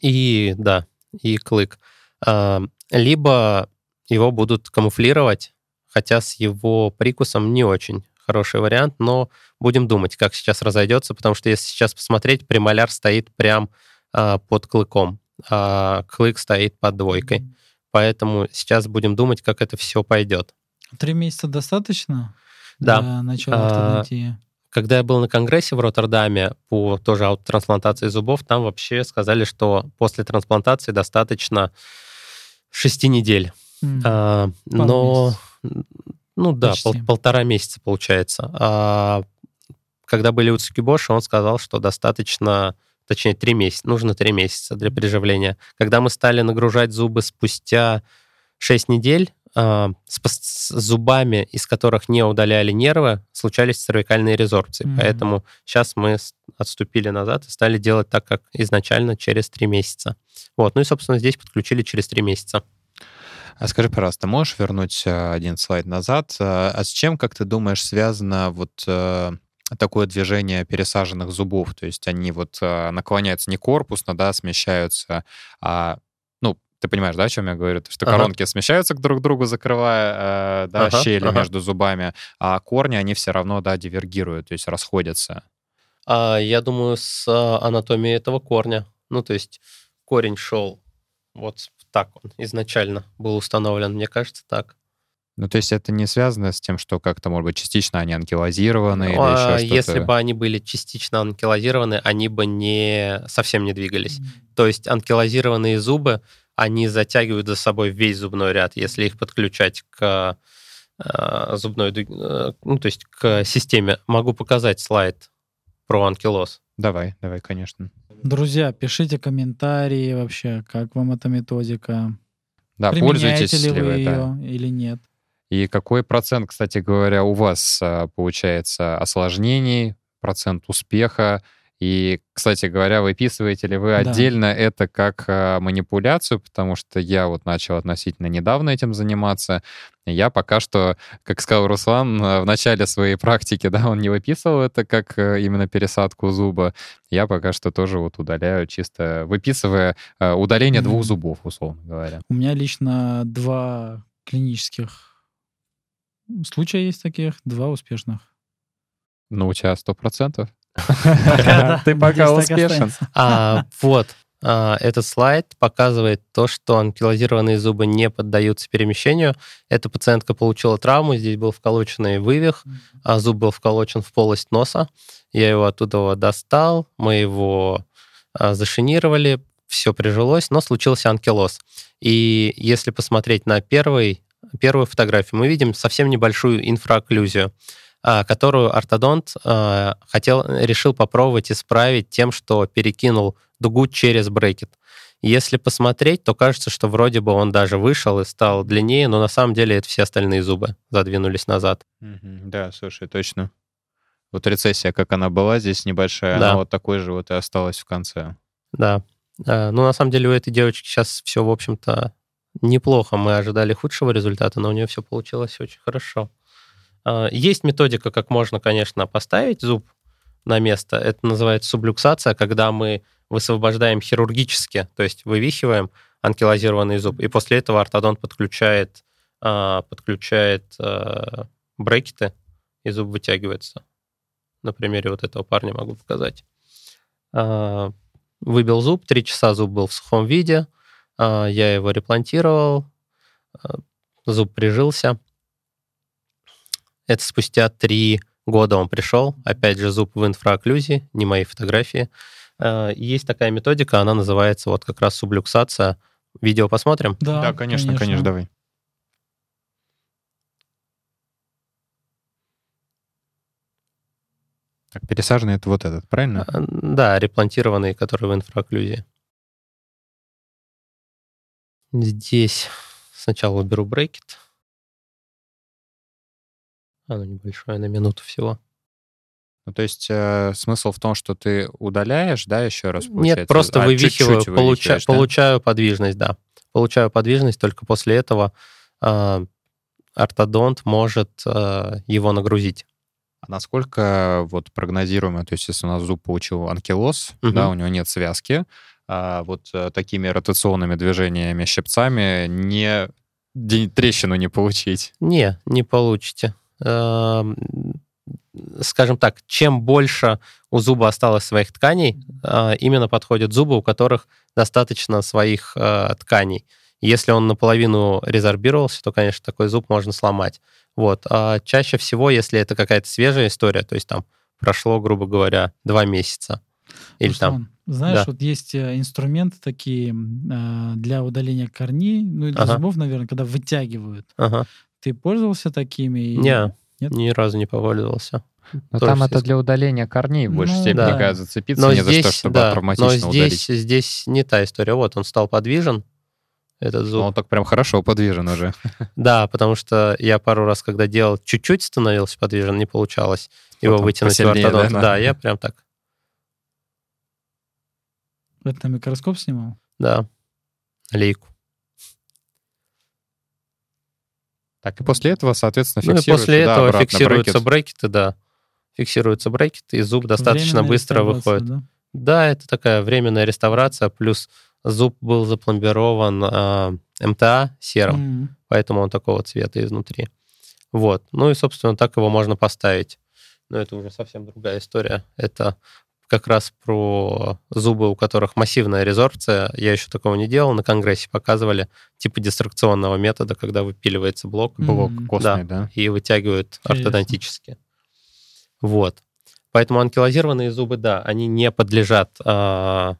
и, да, и клык. А, Либо его будут камуфлировать, хотя с его прикусом не очень хороший вариант, но будем думать, как сейчас разойдется, потому что если сейчас посмотреть, премоляр стоит прям а, под клыком, а клык стоит под двойкой. Поэтому сейчас будем думать, как это все пойдет. Три месяца достаточно Да. для начала А? Когда я был на конгрессе в Роттердаме по тоже аутотрансплантации зубов, там вообще сказали, что после трансплантации достаточно 6 недель. М. А, Пару но, месяцев. ну да, пол- полтора месяца получается. А когда были у Цукибоши, он сказал, что достаточно, точнее, три месяца, нужно три месяца для приживления. Когда мы стали нагружать зубы спустя 6 недель, а, с, с зубами, из которых не удаляли нервы, случались цервикальные резорбции. Мгм. Поэтому сейчас мы отступили назад и стали делать так, как изначально, через три месяца. Вот. Ну и, собственно, здесь подключили через три месяца. А скажи, пожалуйста, можешь вернуть э, один слайд назад? Э, А с чем, как ты думаешь, связано вот э, такое движение пересаженных зубов? То есть они вот э, наклоняются не корпусно, да, смещаются, а, ты понимаешь, да, о чем я говорю? То, что Ага. коронки смещаются к друг другу, закрывая, э, да, Ага, щели ага. между зубами, а корни, они все равно, да, дивергируют, то есть расходятся. А, я думаю, с а, анатомией этого корня. Ну, то есть корень шел вот так он изначально был установлен, мне кажется, так. Ну, то есть это не связано с тем, что как-то, может быть, частично они анкилозированы или Ну, а еще что-то? если бы они были частично анкилозированы, они бы не совсем не двигались. То есть анкилозированные зубы, они затягивают за собой весь зубной ряд, если их подключать к э, зубной, э, ну, то есть к системе. Могу показать слайд про анкилоз. Давай, давай, конечно. Друзья, пишите комментарии вообще, как вам эта методика. Да, Применяете пользуетесь ли вы вы, да. ее или нет? И какой процент, кстати говоря, у вас а, получается осложнений, процент успеха? И, кстати говоря, выписываете ли вы Да. отдельно это как а, манипуляцию, потому что я вот начал относительно недавно этим заниматься. Я пока что, как сказал Руслан, а, в начале своей практики, да, он не выписывал это как а, именно пересадку зуба. Я пока что тоже вот удаляю, чисто выписывая а, удаление двух Мгм. зубов, условно говоря. У меня лично два клинических случая есть таких, два успешных. Ну, у тебя сто процентов. Ты пока успешен. А, вот. А, Этот слайд показывает то, что анкилозированные зубы не поддаются перемещению. Эта пациентка получила травму, здесь был вколоченный вывих, а зуб был вколочен в полость носа. Я его оттуда достал, мы его а, зашинировали, все прижилось, но случился анкилоз. И если посмотреть на первый, первую фотографию, мы видим совсем небольшую инфраокклюзию, а, которую ортодонт а, хотел, решил попробовать исправить тем, что перекинул дугу через брекет. Если посмотреть, то кажется, что вроде бы он даже вышел и стал длиннее, но на самом деле это все остальные зубы задвинулись назад. Да, слушай, точно. Вот рецессия, как она была здесь небольшая, Да. она вот такой же вот и осталась в конце. Да. А, Ну, на самом деле, у этой девочки сейчас все, в общем-то, неплохо. Мы ожидали худшего результата, но у нее все получилось очень хорошо. А, Есть методика, как можно, конечно, поставить зуб на место. Это называется сублюксация, когда мы высвобождаем хирургически, то есть вывихиваем анкилозированный зуб, и после этого ортодонт подключает, а, подключает а, брекеты, и зуб вытягивается. На примере вот этого парня могу показать. Выбил зуб, три часа зуб был в сухом виде, я его реплантировал, зуб прижился. Это спустя три года он пришел, опять же зуб в инфраокклюзии, не мои фотографии. А, Есть такая методика, она называется вот как раз сублюксация. Видео посмотрим? Да, Да, конечно, конечно, давай. Так, пересаженный это вот этот, правильно? А, Да, реплантированный, который в инфраокклюзии. Здесь сначала уберу брекет. Оно небольшое, на минуту всего. Ну, то есть э, смысл в том, что ты удаляешь, да, еще раз? Нет, получается? просто А, вывихиваю, чуть-чуть получа- вывихиваешь, да? получаю подвижность, да. Получаю подвижность, только после этого а, ортодонт может а, его нагрузить. А насколько вот прогнозируемо, то есть если у нас зуб получил анкилоз, Мгм. да, у него нет связки, а вот э, такими ротационными движениями, щипцами не трещину не получить. Не, не получите. Эм, Скажем так, чем больше у зуба осталось своих тканей, а, именно подходят зубы, у которых достаточно своих э, тканей. Если он наполовину резорбировался, то, конечно, такой зуб можно сломать. Вот. А чаще всего, если это какая-то свежая история, то есть там прошло, грубо говоря, два месяца, или там Руслан, знаешь, да. вот есть э, инструменты такие э, для удаления корней, ну и для Ага. зубов, наверное, когда вытягивают. Ага. Ты пользовался такими? и- Не, Нет? ни разу не пользовался. Но Тоже там это для удаления корней в большей Ну, степени, да. кажется, зацепиться Но не за здесь, что, чтобы да, травматично но здесь, удалить. здесь не та история. Вот он стал подвижен, этот Но зуб. он так прям хорошо подвижен уже. Да, потому что я пару раз, когда делал, чуть-чуть становился подвижен, не получалось его Потом вытянуть в ортодонт. да? Да, я прям так, Это на микроскоп снимал? да, лейку. Так, и после этого, соответственно, Ну и фиксируется, после да, этого обратно фиксируются брекет. брекеты, да. Фиксируются брекеты, и зуб достаточно Временная быстро выходит. да? Да, это такая временная реставрация, плюс зуб был запломбирован а, МТА серым, Мгм. поэтому он такого цвета изнутри. Вот. Ну и, собственно, так его можно поставить. Но это уже совсем другая история. Это как раз про зубы, у которых массивная резорбция. Я еще такого не делал. На конгрессе показывали типа дистракционного метода, когда выпиливается блок Блок Мгм. костный, да? и вытягивают Интересно. ортодонтически. Вот. Поэтому анкилозированные зубы, да, они не подлежат а,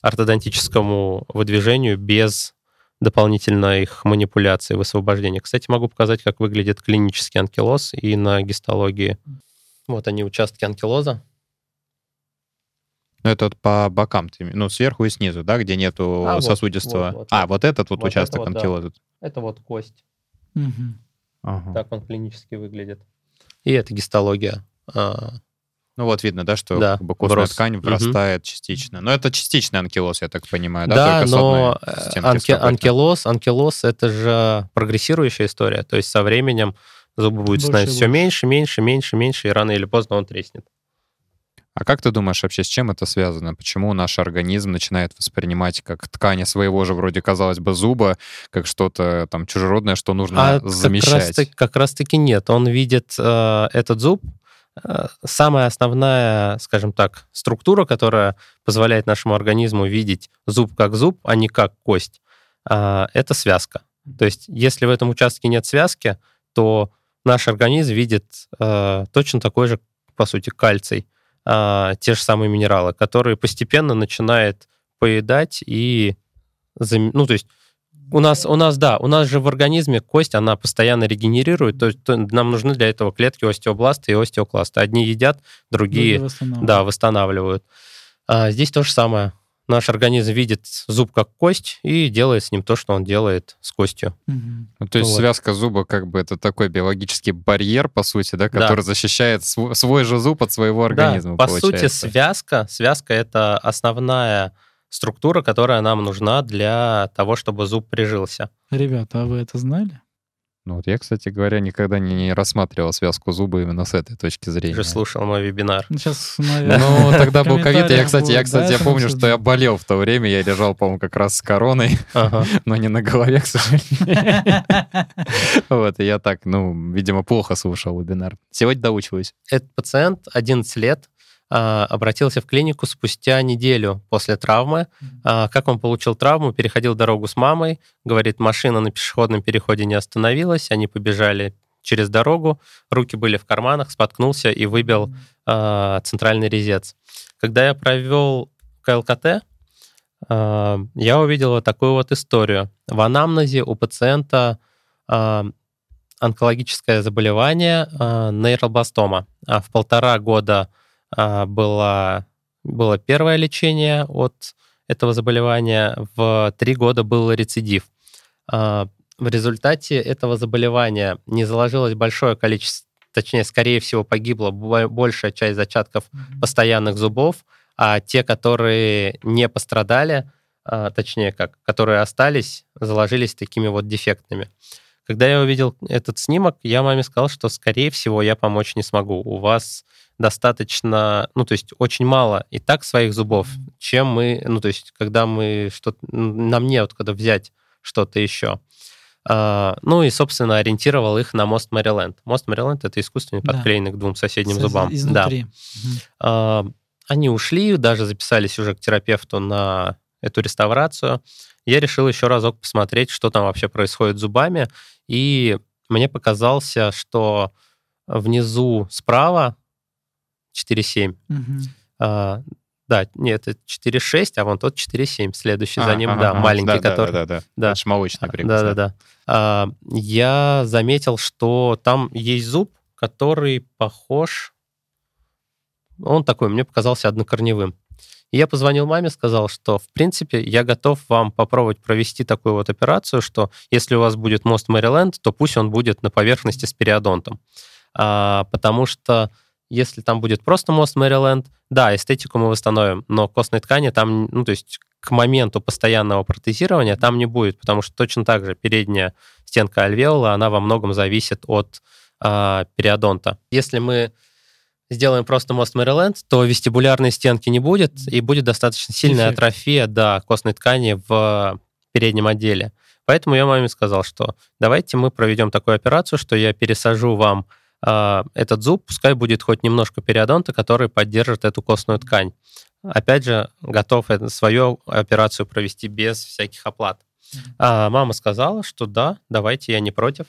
ортодонтическому выдвижению без дополнительной их манипуляции, высвобождения. Кстати, могу показать, как выглядит клинический анкилоз и на гистологии. Вот они, участки анкилоза. Ну, это вот по бокам, ну, сверху и снизу, да, где нету А, сосудистого. вот, вот, а, вот. вот этот вот, Вот это участок вот, да. анкилоза. Это вот кость. Мгм. Ага. Так он клинически выглядит. И это гистология. А, Ну, вот видно, да, что Да, как бы костная врос. ткань врастает частично. Но это частичный анкилоз, я так понимаю, да? Да, Только с но одной э, стенки анки- анкилоз, анкилоз это же прогрессирующая история. То есть со временем зубы будет становиться все меньше, меньше, меньше, меньше, и рано или поздно он треснет. А как ты думаешь вообще, с чем это связано? Почему наш организм начинает воспринимать как ткани своего же, вроде, казалось бы, зуба, как что-то там чужеродное, что нужно а замещать? Как раз, как раз таки нет. Он видит э, этот зуб э, самая основная, скажем так, структура, которая позволяет нашему организму видеть зуб как зуб, а не как кость, а, это связка. То есть, если в этом участке нет связки, то наш организм видит э, точно такой же, по сути, кальций, э, те же самые минералы, которые постепенно начинает поедать и... Ну, то есть у нас, у нас, да, у нас же в организме кость, она постоянно регенерирует, то есть нам нужны для этого клетки остеобласта и остеокласта. Одни едят, другие, другие восстанавливают. Да, восстанавливают. А здесь то же самое наш организм видит зуб как кость и делает с ним то, что он делает с костью. Угу. Ну, то есть вот. связка зуба как бы это такой биологический барьер, по сути, да, который да. защищает свой, свой же зуб от своего организма. Да, по получается. сути, связка, связка это основная структура, которая нам нужна для того, чтобы зуб прижился. Ребята, а вы это знали? Ну вот я, кстати говоря, никогда не, не рассматривал связку зуба именно с этой точки зрения. Ты же слушал мой вебинар. Ну, сейчас, наверное, ну, тогда был ковид. Я, кстати, я, кстати, я помню, что я болел в то время. Я лежал, по-моему, как раз с короной, но не на голове, к сожалению. Вот, и я так, ну, видимо, плохо слушал вебинар. Сегодня доучиваюсь. Этот пациент 11 лет, обратился в клинику спустя неделю после травмы. А, как он получил травму? Переходил дорогу с мамой. Говорит, машина на пешеходном переходе не остановилась. Они побежали через дорогу. Руки были в карманах, споткнулся и выбил а, центральный резец. Когда я провел КЛКТ, я увидел вот такую вот историю. В анамнезе у пациента онкологическое заболевание нейробластома. В полтора года а, было, было первое лечение от этого заболевания, в три года был рецидив. А, в результате этого заболевания не заложилось большое количество, точнее, скорее всего, погибла большая часть зачатков постоянных зубов, а те, которые не пострадали, а, точнее, как, которые остались, заложились такими вот дефектными. Когда я увидел этот снимок, я маме сказал, что, скорее всего, я помочь не смогу. У вас достаточно, ну, то есть очень мало и так своих зубов, чем мы, ну, то есть когда мы что-то, нам не вот когда взять что-то еще. А, ну и, собственно, ориентировал их на мост Мэриленд. Мост Мэриленд — это искусственный да. подклеенный к двум соседним С, зубам. Изнутри. Да. Угу. А, они ушли, даже записались уже к терапевту на эту реставрацию. Я решил еще разок посмотреть, что там вообще происходит с зубами, и мне показался, что внизу справа 4,7. Угу. А, да, нет, это 4,6, а вон тот 4,7, следующий а, за ним, ага, да, ага, маленький, да, который... Да, да, да, да. Это молочный прикус. Да, да, да. А, я заметил, что там есть зуб, который похож... Он такой, мне показался однокорневым. И я позвонил маме, сказал, что, в принципе, я готов вам попробовать провести такую вот операцию, что если у вас будет мост Мэриленд, то пусть он будет на поверхности с периодонтом. А, потому что если там будет просто мост Мэриленд, да, эстетику мы восстановим, но костной ткани там, ну, то есть к моменту постоянного протезирования там не будет, потому что точно так же передняя стенка альвеола, она во многом зависит от э, периодонта. Если мы сделаем просто мост Мэриленд, то вестибулярной стенки не будет, и будет достаточно сильная Эффект. атрофия да, костной ткани в переднем отделе. Поэтому я маме сказал, что давайте мы проведем такую операцию, что я пересажу вам этот зуб, пускай будет хоть немножко периодонта, который поддержит эту костную ткань. Опять же, готов свою операцию провести без всяких оплат. А мама сказала, что да, давайте, я не против.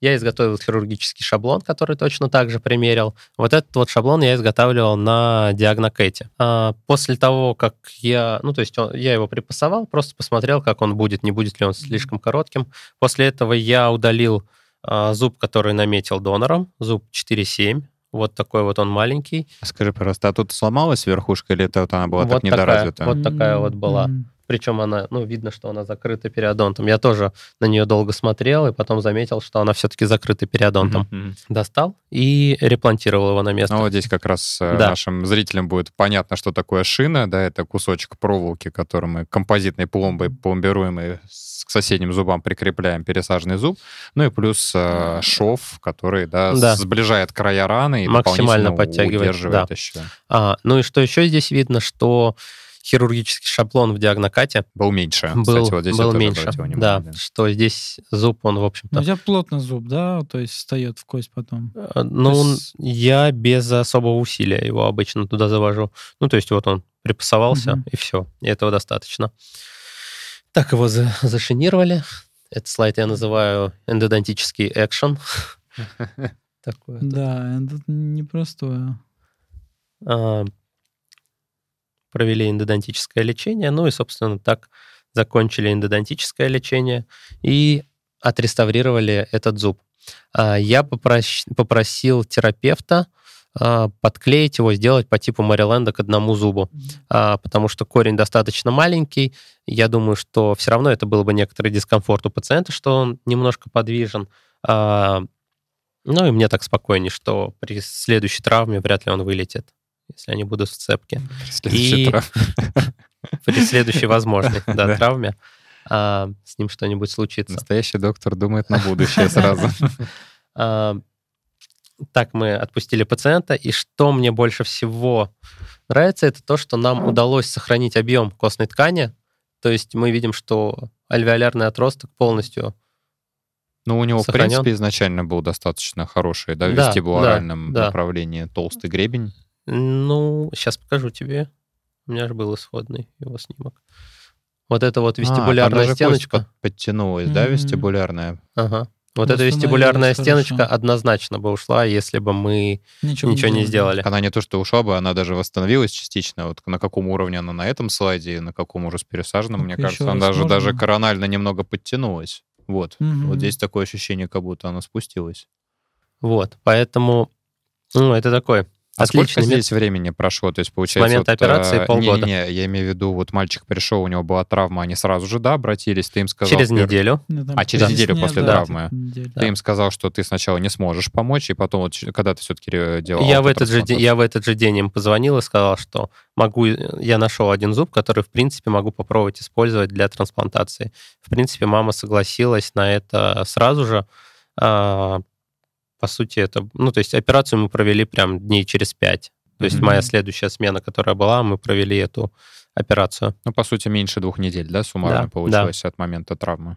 Я изготовил хирургический шаблон, который точно так же примерил. Вот этот вот шаблон я изготавливал на диагнокете. А после того, как я, ну, то есть он, я его припасовал, просто посмотрел, как он будет, не будет ли он слишком коротким. После этого я удалил зуб, который наметил донором, зуб 4,7. Вот такой вот он маленький. Скажи, пожалуйста, а тут сломалась верхушка или это вот она была вот так недоразвита? вот такая вот была. Причем она, ну, видно, что она закрыта периодонтом. Я тоже на нее долго смотрел и потом заметил, что она все-таки закрыта периодонтом. Mm-hmm. Достал и реплантировал его на место. Ну, вот здесь как раз э, да. нашим зрителям будет понятно, что такое шина. Да, это кусочек проволоки, который мы композитной пломбой пломбируем и к соседним зубам прикрепляем пересаженный зуб. Ну и плюс э, шов, который да, да. сближает края раны и максимально подтягивает удерживает да. еще. А, ну и что еще здесь видно, что хирургический шаблон в диагнокате Был меньше. был, Кстати, вот здесь был меньше. обратил Да, внимание. что здесь зуб, он, в Ну, общем-то... у тебя плотно зуб, да, то есть встает в кость потом. э, Ну, то есть- я без особого усилия его обычно туда завожу. Ну, то есть вот он припасовался, Мгм. и все. И этого достаточно. Так, его за- зашинировали. Этот слайд я называю эндодонтический экшен. Такое. Да, это непростое. Провели эндодонтическое лечение, ну и, собственно, так закончили эндодонтическое лечение и отреставрировали этот зуб. А, Я попросил терапевта а, подклеить его, сделать по типу Мариленда к одному зубу, а, потому что корень достаточно маленький. Я думаю, что все равно это было бы некоторый дискомфорт у пациента, что он немножко подвижен. Ну и мне так спокойнее, что при следующей травме вряд ли он вылетит, если они будут в цепке. Следующий И- трав. При следующей возможной да, травме а, с ним что-нибудь случится. Настоящий доктор думает на будущее сразу. А, Так мы отпустили пациента, и что мне больше всего нравится, это то, что нам удалось сохранить объем костной ткани. То есть мы видим, что альвеолярный отросток полностью Ну, у него, в Сохранен. принципе, изначально был достаточно хороший, да, в Да, вестибулярном да, да. направлении толстый гребень. Ну, сейчас покажу тебе. У меня же был исходный его снимок. Вот это вот А, вестибулярная там даже кость стеночка. под- подтянулась, да, Мгм. вестибулярная? Ага. Вот эта вестибулярная хорошо. стеночка однозначно бы ушла, если бы мы Ничего, ничего не сделали. Она не то, что ушла бы, она даже восстановилась частично. Вот на каком уровне она на этом слайде, на каком уже с пересаженным, мне Ну-ка, кажется, она даже, даже коронально немного подтянулась. Вот. Мгм. Вот здесь такое ощущение, как будто она спустилась. Вот, поэтому, ну, это такой А сколько отличный метод. здесь времени прошло? То есть, получается... момента вот, операции э, полгода. Не-не-не, я имею в виду, вот мальчик пришел, у него была травма, они сразу же, да, обратились, ты им сказал... Через неделю. Ну, там А, через через неделю после да, травмы. неделю. Ты им сказал, что ты сначала не сможешь помочь, и потом, вот, когда ты все-таки делал Я в, этот же, день- я в этот же день им позвонил и сказал, что могу, я нашел один зуб, который, в принципе, могу попробовать использовать для трансплантации. В принципе, мама согласилась на это сразу же. По сути, это... Ну, то есть операцию мы провели прям дней через пять. То есть Мгм. моя следующая смена, которая была, мы провели эту операцию. Ну, по сути, меньше двух недель, да, суммарно Да, получилось от момента травмы.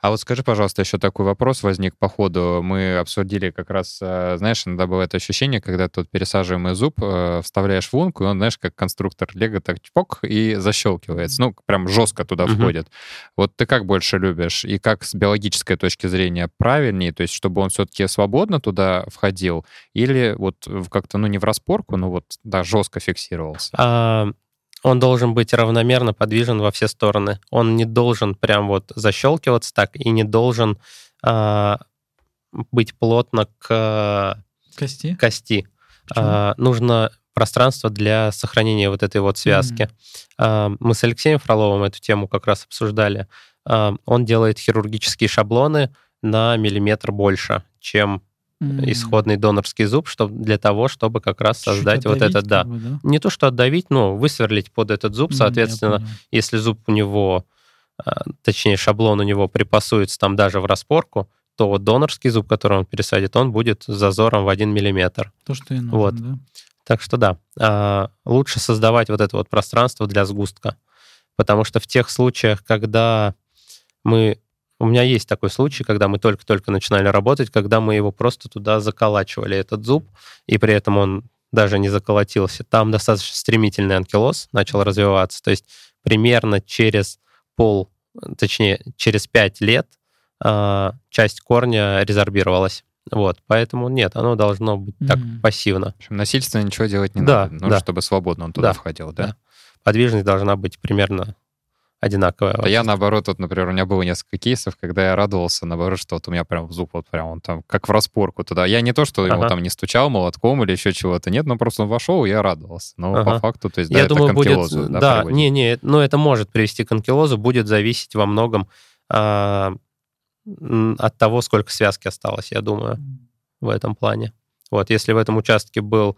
А вот скажи, пожалуйста, еще такой вопрос возник по ходу. Мы обсудили как раз, э, знаешь, иногда бывает ощущение, когда вот пересаживаемый зуб э, вставляешь в лунку, и он, знаешь, как конструктор Лего так чпок и защелкивается. Ну, прям жестко туда Мгм. входит. Вот ты как больше любишь? И как с биологической точки зрения правильнее? То есть, чтобы он все-таки свободно туда входил? Или вот как-то, ну, не в распорку, но вот, да, жестко фиксировался? А, он должен быть равномерно подвижен во все стороны. Он не должен прям вот защелкиваться так и не должен а, быть плотно к Кости? кости. Почему? А, нужно пространство для сохранения вот этой вот связки. А, мы с Алексеем Фроловым эту тему как раз обсуждали. А, он делает хирургические шаблоны на миллиметр больше, чем Исходный донорский зуб, чтобы, для того, чтобы как раз создать вот этот, да, как бы, да? не то что отдавить, но высверлить под этот зуб, соответственно, если зуб у него, а, точнее, шаблон у него припасуется там даже в распорку, то вот донорский зуб, который он пересадит, он будет с зазором в 1 миллиметр. То, что и нужно, Вот. да? Так что да, а, лучше создавать вот это вот пространство для сгустка, потому что в тех случаях, когда мы... У меня есть такой случай, когда мы только-только начинали работать, когда мы его просто туда заколачивали, этот зуб, и при этом он даже не заколотился. Там достаточно стремительный анкилоз начал развиваться. То есть примерно через пол, точнее, через пять лет а, часть корня резорбировалась. Вот, поэтому нет, оно должно быть так Мгм. пассивно. В общем, насильственно ничего делать не Да, надо. Нужно, да. чтобы свободно он туда Да, входил, да? да. Подвижность должна быть примерно одинаковая. А я, наоборот, вот, например, у меня было несколько кейсов, когда я радовался, наоборот, что вот у меня прям зуб вот прям он там как в распорку туда. Я не то, что ему Ага. там не стучал молотком или еще чего-то, нет, ну просто он вошел, и я радовался. Но по Ага. факту, то есть, да, Я это думаю, будет... да, Да, приводит. не-не, но это может привести к анкилозу, будет зависеть во многом а, от того, сколько связки осталось, я думаю, в этом плане. Вот, если в этом участке был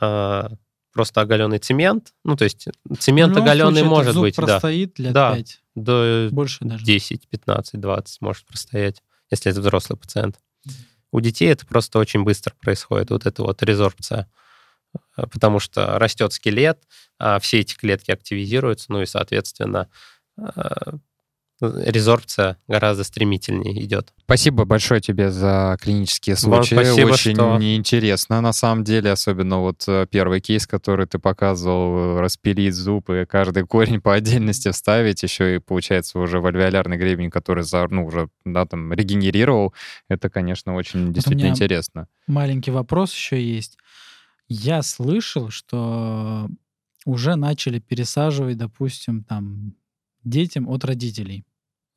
а, просто оголенный цемент, ну, то есть цемент любом оголенный случае, может быть, да, простоит лет Да. 5, до больше даже. 10, 15, 20 может простоять, если это взрослый пациент. У детей это просто очень быстро происходит, вот эта вот резорбция. э, потому что растет скелет, а все эти клетки активизируются, ну и, соответственно, э, резорбция гораздо стремительнее идет. Спасибо большое тебе за клинические случаи. Вам спасибо, Очень что... интересно, на самом деле, особенно вот э, первый кейс, который ты показывал, распилить зуб и каждый корень по отдельности вставить, еще и получается уже вальвеолярный гребень, который за, ну, уже да, там, регенерировал. Это, конечно, очень Вот действительно у меня интересно. Маленький вопрос еще есть. Я слышал, что уже начали пересаживать, допустим, там детям от родителей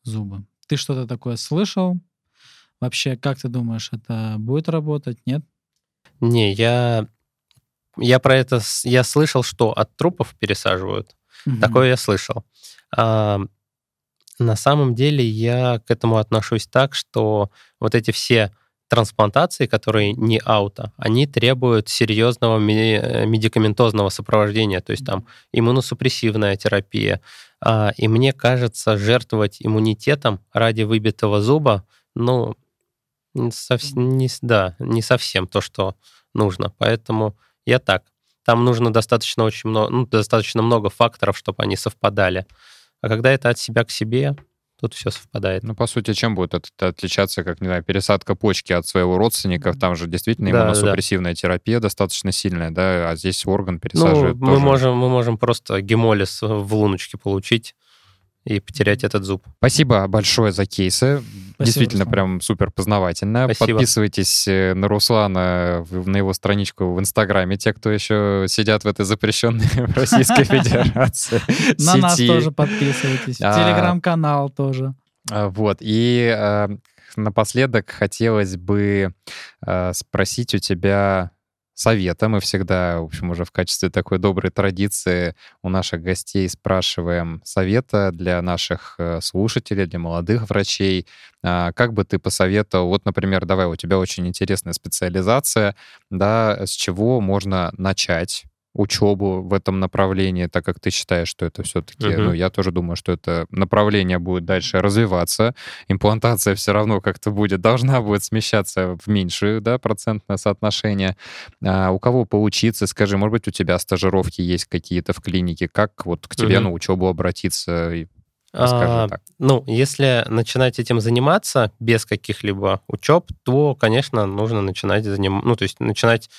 зубы. Ты что-то такое слышал? Вообще, как ты думаешь, это будет работать? Нет? Не, я, я про это я слышал, что от трупов пересаживают. Мгм. Такое я слышал. А, на самом деле я к этому отношусь так, что вот эти все трансплантации, которые не ауто, они требуют серьезного э, медикаментозного сопровождения, то есть там иммуносупрессивная терапия. А, и мне кажется, жертвовать иммунитетом ради выбитого зуба, ну, не совс- не да, не совсем то, что нужно. Поэтому я так. Там нужно достаточно очень много, ну, достаточно много факторов, чтобы они совпадали. А когда это от себя к себе, тут все совпадает. Ну, по сути, чем будет это отличаться, как, не знаю, пересадка почки от своего родственника? Там же действительно Да, да, да. иммуносупрессивная терапия достаточно сильная, да, а здесь орган Ну, пересаживают мы тоже. можем, мы можем просто гемолиз в луночке получить и потерять этот зуб. Спасибо большое за кейсы. Действительно, Руслан. прям супер познавательно. Спасибо. Подписывайтесь э, на Руслана, в- на его страничку в Инстаграме, те, кто еще сидят в этой запрещенной в Российской Федерации На нас тоже подписывайтесь. А, Телеграм-канал тоже. А, Вот. И э, напоследок хотелось бы спросить у тебя совета. Мы всегда, в общем, уже в качестве такой доброй традиции у наших гостей спрашиваем совета для наших э, слушателей, для молодых врачей. А, Как бы ты посоветовал, вот, например, давай, у тебя очень интересная специализация, да, с чего можно начать учебу в этом направлении, так как ты считаешь, что это все-таки, Мгм. ну, я тоже думаю, что это направление будет дальше развиваться, имплантация все равно как-то будет, должна будет смещаться в меньшее, да, процентное соотношение. А у кого поучиться, скажи, может быть, у тебя стажировки есть какие-то в клинике, как вот к тебе Мгм. на учебу обратиться? А, так. Ну, если начинать этим заниматься без каких-либо учеб, то, конечно, нужно начинать заним... ну, то есть начинать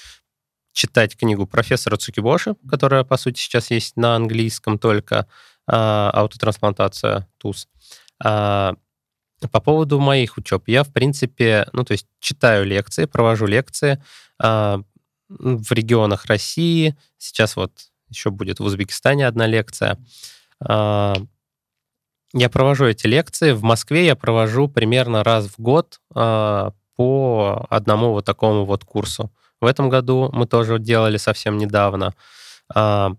читать книгу профессора Цукибоши, которая, по сути, сейчас есть на английском только, «Аутотрансплантация ТУЗ». А, По поводу моих учеб, я, в принципе, ну, то есть читаю лекции, провожу лекции а, в регионах России. Сейчас вот еще будет в Узбекистане одна лекция. А, Я провожу эти лекции. В Москве я провожу примерно раз в год а, по одному вот такому вот курсу. В этом году мы тоже делали совсем недавно. А,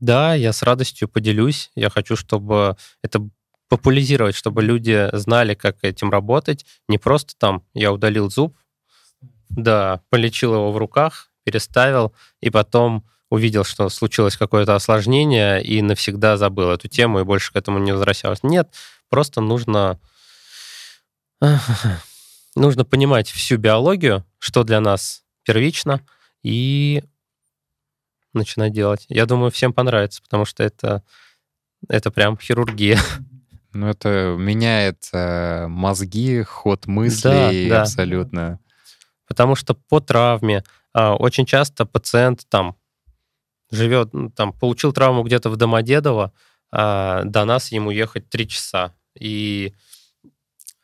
Да, я с радостью поделюсь. Я хочу, чтобы это популяризировать, чтобы люди знали, как этим работать. Не просто там я удалил зуб, да, полечил его в руках, переставил, и потом увидел, что случилось какое-то осложнение, и навсегда забыл эту тему, и больше к этому не возвращался. Нет, просто нужно... Нужно понимать всю биологию, что для нас первично, и начинать делать. Я думаю, всем понравится, потому что это, это прям хирургия. Ну, это меняет э, мозги, ход мыслей да. абсолютно. Потому что по травме а, очень часто пациент там живет, ну, там, получил травму где-то в Домодедово, а до нас ему ехать три часа. И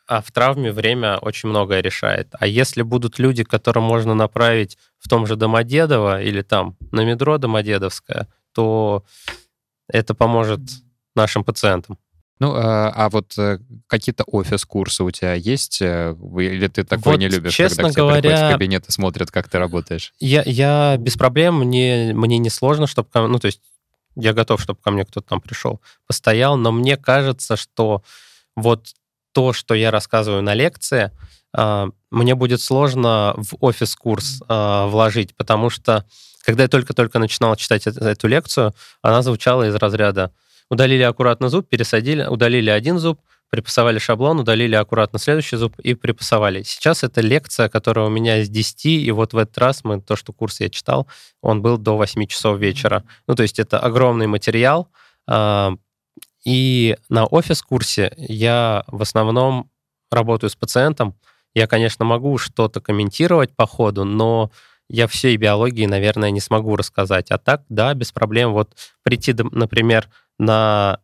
а в травме время очень многое решает. А если будут люди, которым можно направить в том же Домодедово или там на метро Домодедовское, то это поможет нашим пациентам. Ну, а, а вот э, какие-то офис-курсы у тебя есть? э, Или ты такой Вот, не любишь, честно когда к тебе приходят в кабинет и смотрят, как ты работаешь? Я, я без проблем, мне, мне не сложно, чтобы... Ну, то есть я готов, чтобы ко мне кто-то там пришел, постоял, но мне кажется, что вот то, что я рассказываю на лекции, а, мне будет сложно в офис-курс а, вложить, потому что когда я только-только начинал читать эт- эту лекцию, она звучала из разряда удалили аккуратно зуб, пересадили, удалили один зуб, припасовали шаблон, удалили аккуратно следующий зуб и припасовали. Сейчас это лекция, которая у меня из 10, и вот в этот раз мы, то, что курс я читал, он был до 8 часов вечера. Ну, то есть это огромный материал, а, и на офис-курсе я в основном работаю с пациентом. Я, конечно, могу что-то комментировать по ходу, но я всей биологии, наверное, не смогу рассказать. А так, да, без проблем. Вот прийти, например, на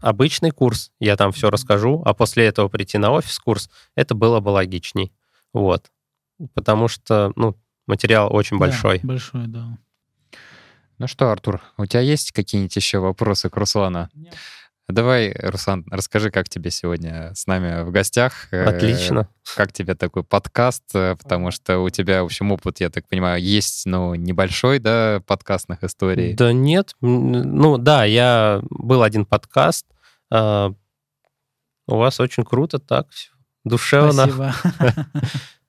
обычный курс, я там все расскажу, а после этого прийти на офис-курс, это было бы логичней. Вот. Потому что, ну, материал очень Да, большой. большой, да. Ну что, Артур, у тебя есть какие-нибудь еще вопросы к Руслану? Давай, Руслан, расскажи, как тебе сегодня с нами в гостях. Э, Отлично. Как тебе такой подкаст? Э, Потому что у тебя, в общем, опыт, я так понимаю, есть, но небольшой, да, подкастных историй. Да нет. Ну да, я был один подкаст. а, У вас очень круто, так, всё душевно. Спасибо.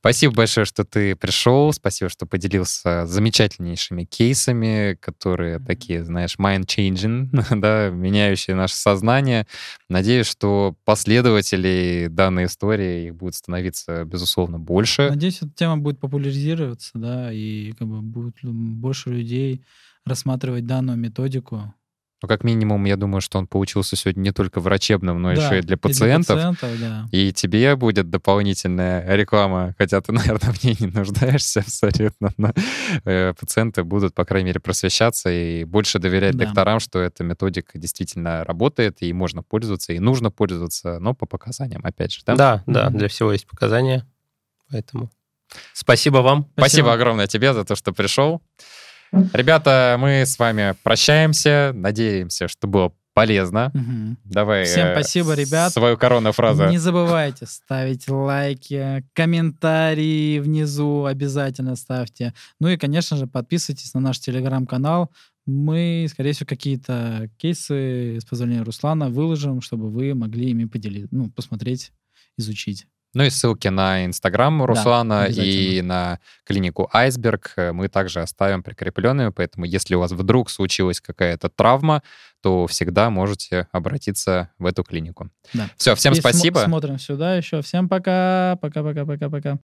Спасибо большое, что ты пришел. Спасибо, что поделился замечательнейшими кейсами, которые такие, знаешь, mind-changing, да, меняющие наше сознание. Надеюсь, что последователей данной истории их будет становиться, безусловно, больше. Надеюсь, эта тема будет популяризироваться, да, и как бы будет больше людей рассматривать данную методику. Ну, как минимум, я думаю, что он получился сегодня не только врачебным, но Да, еще и для и пациентов. пациентов, да. И тебе будет дополнительная реклама, хотя ты, наверное, в ней не нуждаешься абсолютно, но э, пациенты будут, по крайней мере, просвещаться и больше доверять Да. докторам, что эта методика действительно работает, и можно пользоваться, и нужно пользоваться, но по показаниям, опять же, да? Да, да, для всего есть показания. Поэтому спасибо вам. Спасибо Спасибо. огромное тебе за то, что пришел. Ребята, мы с вами прощаемся. Надеемся, что было полезно. Мгм. Давай Всем э, спасибо, ребят. свою коронную фразу. Не забывайте ставить лайки, комментарии внизу обязательно ставьте. Ну и, конечно же, подписывайтесь на наш телеграм-канал. Мы, скорее всего, какие-то кейсы, с позволения Руслана, выложим, чтобы вы могли ими поделиться, ну, посмотреть, изучить. Ну и ссылки на Инстаграм Руслана и обязательно. на клинику Айсберг э, мы также оставим прикрепленными, поэтому если у вас вдруг случилась какая-то травма, то всегда можете обратиться в эту клинику. Да. Все, всем И спасибо. Смотрим сюда еще. Всем пока. Пока-пока-пока-пока.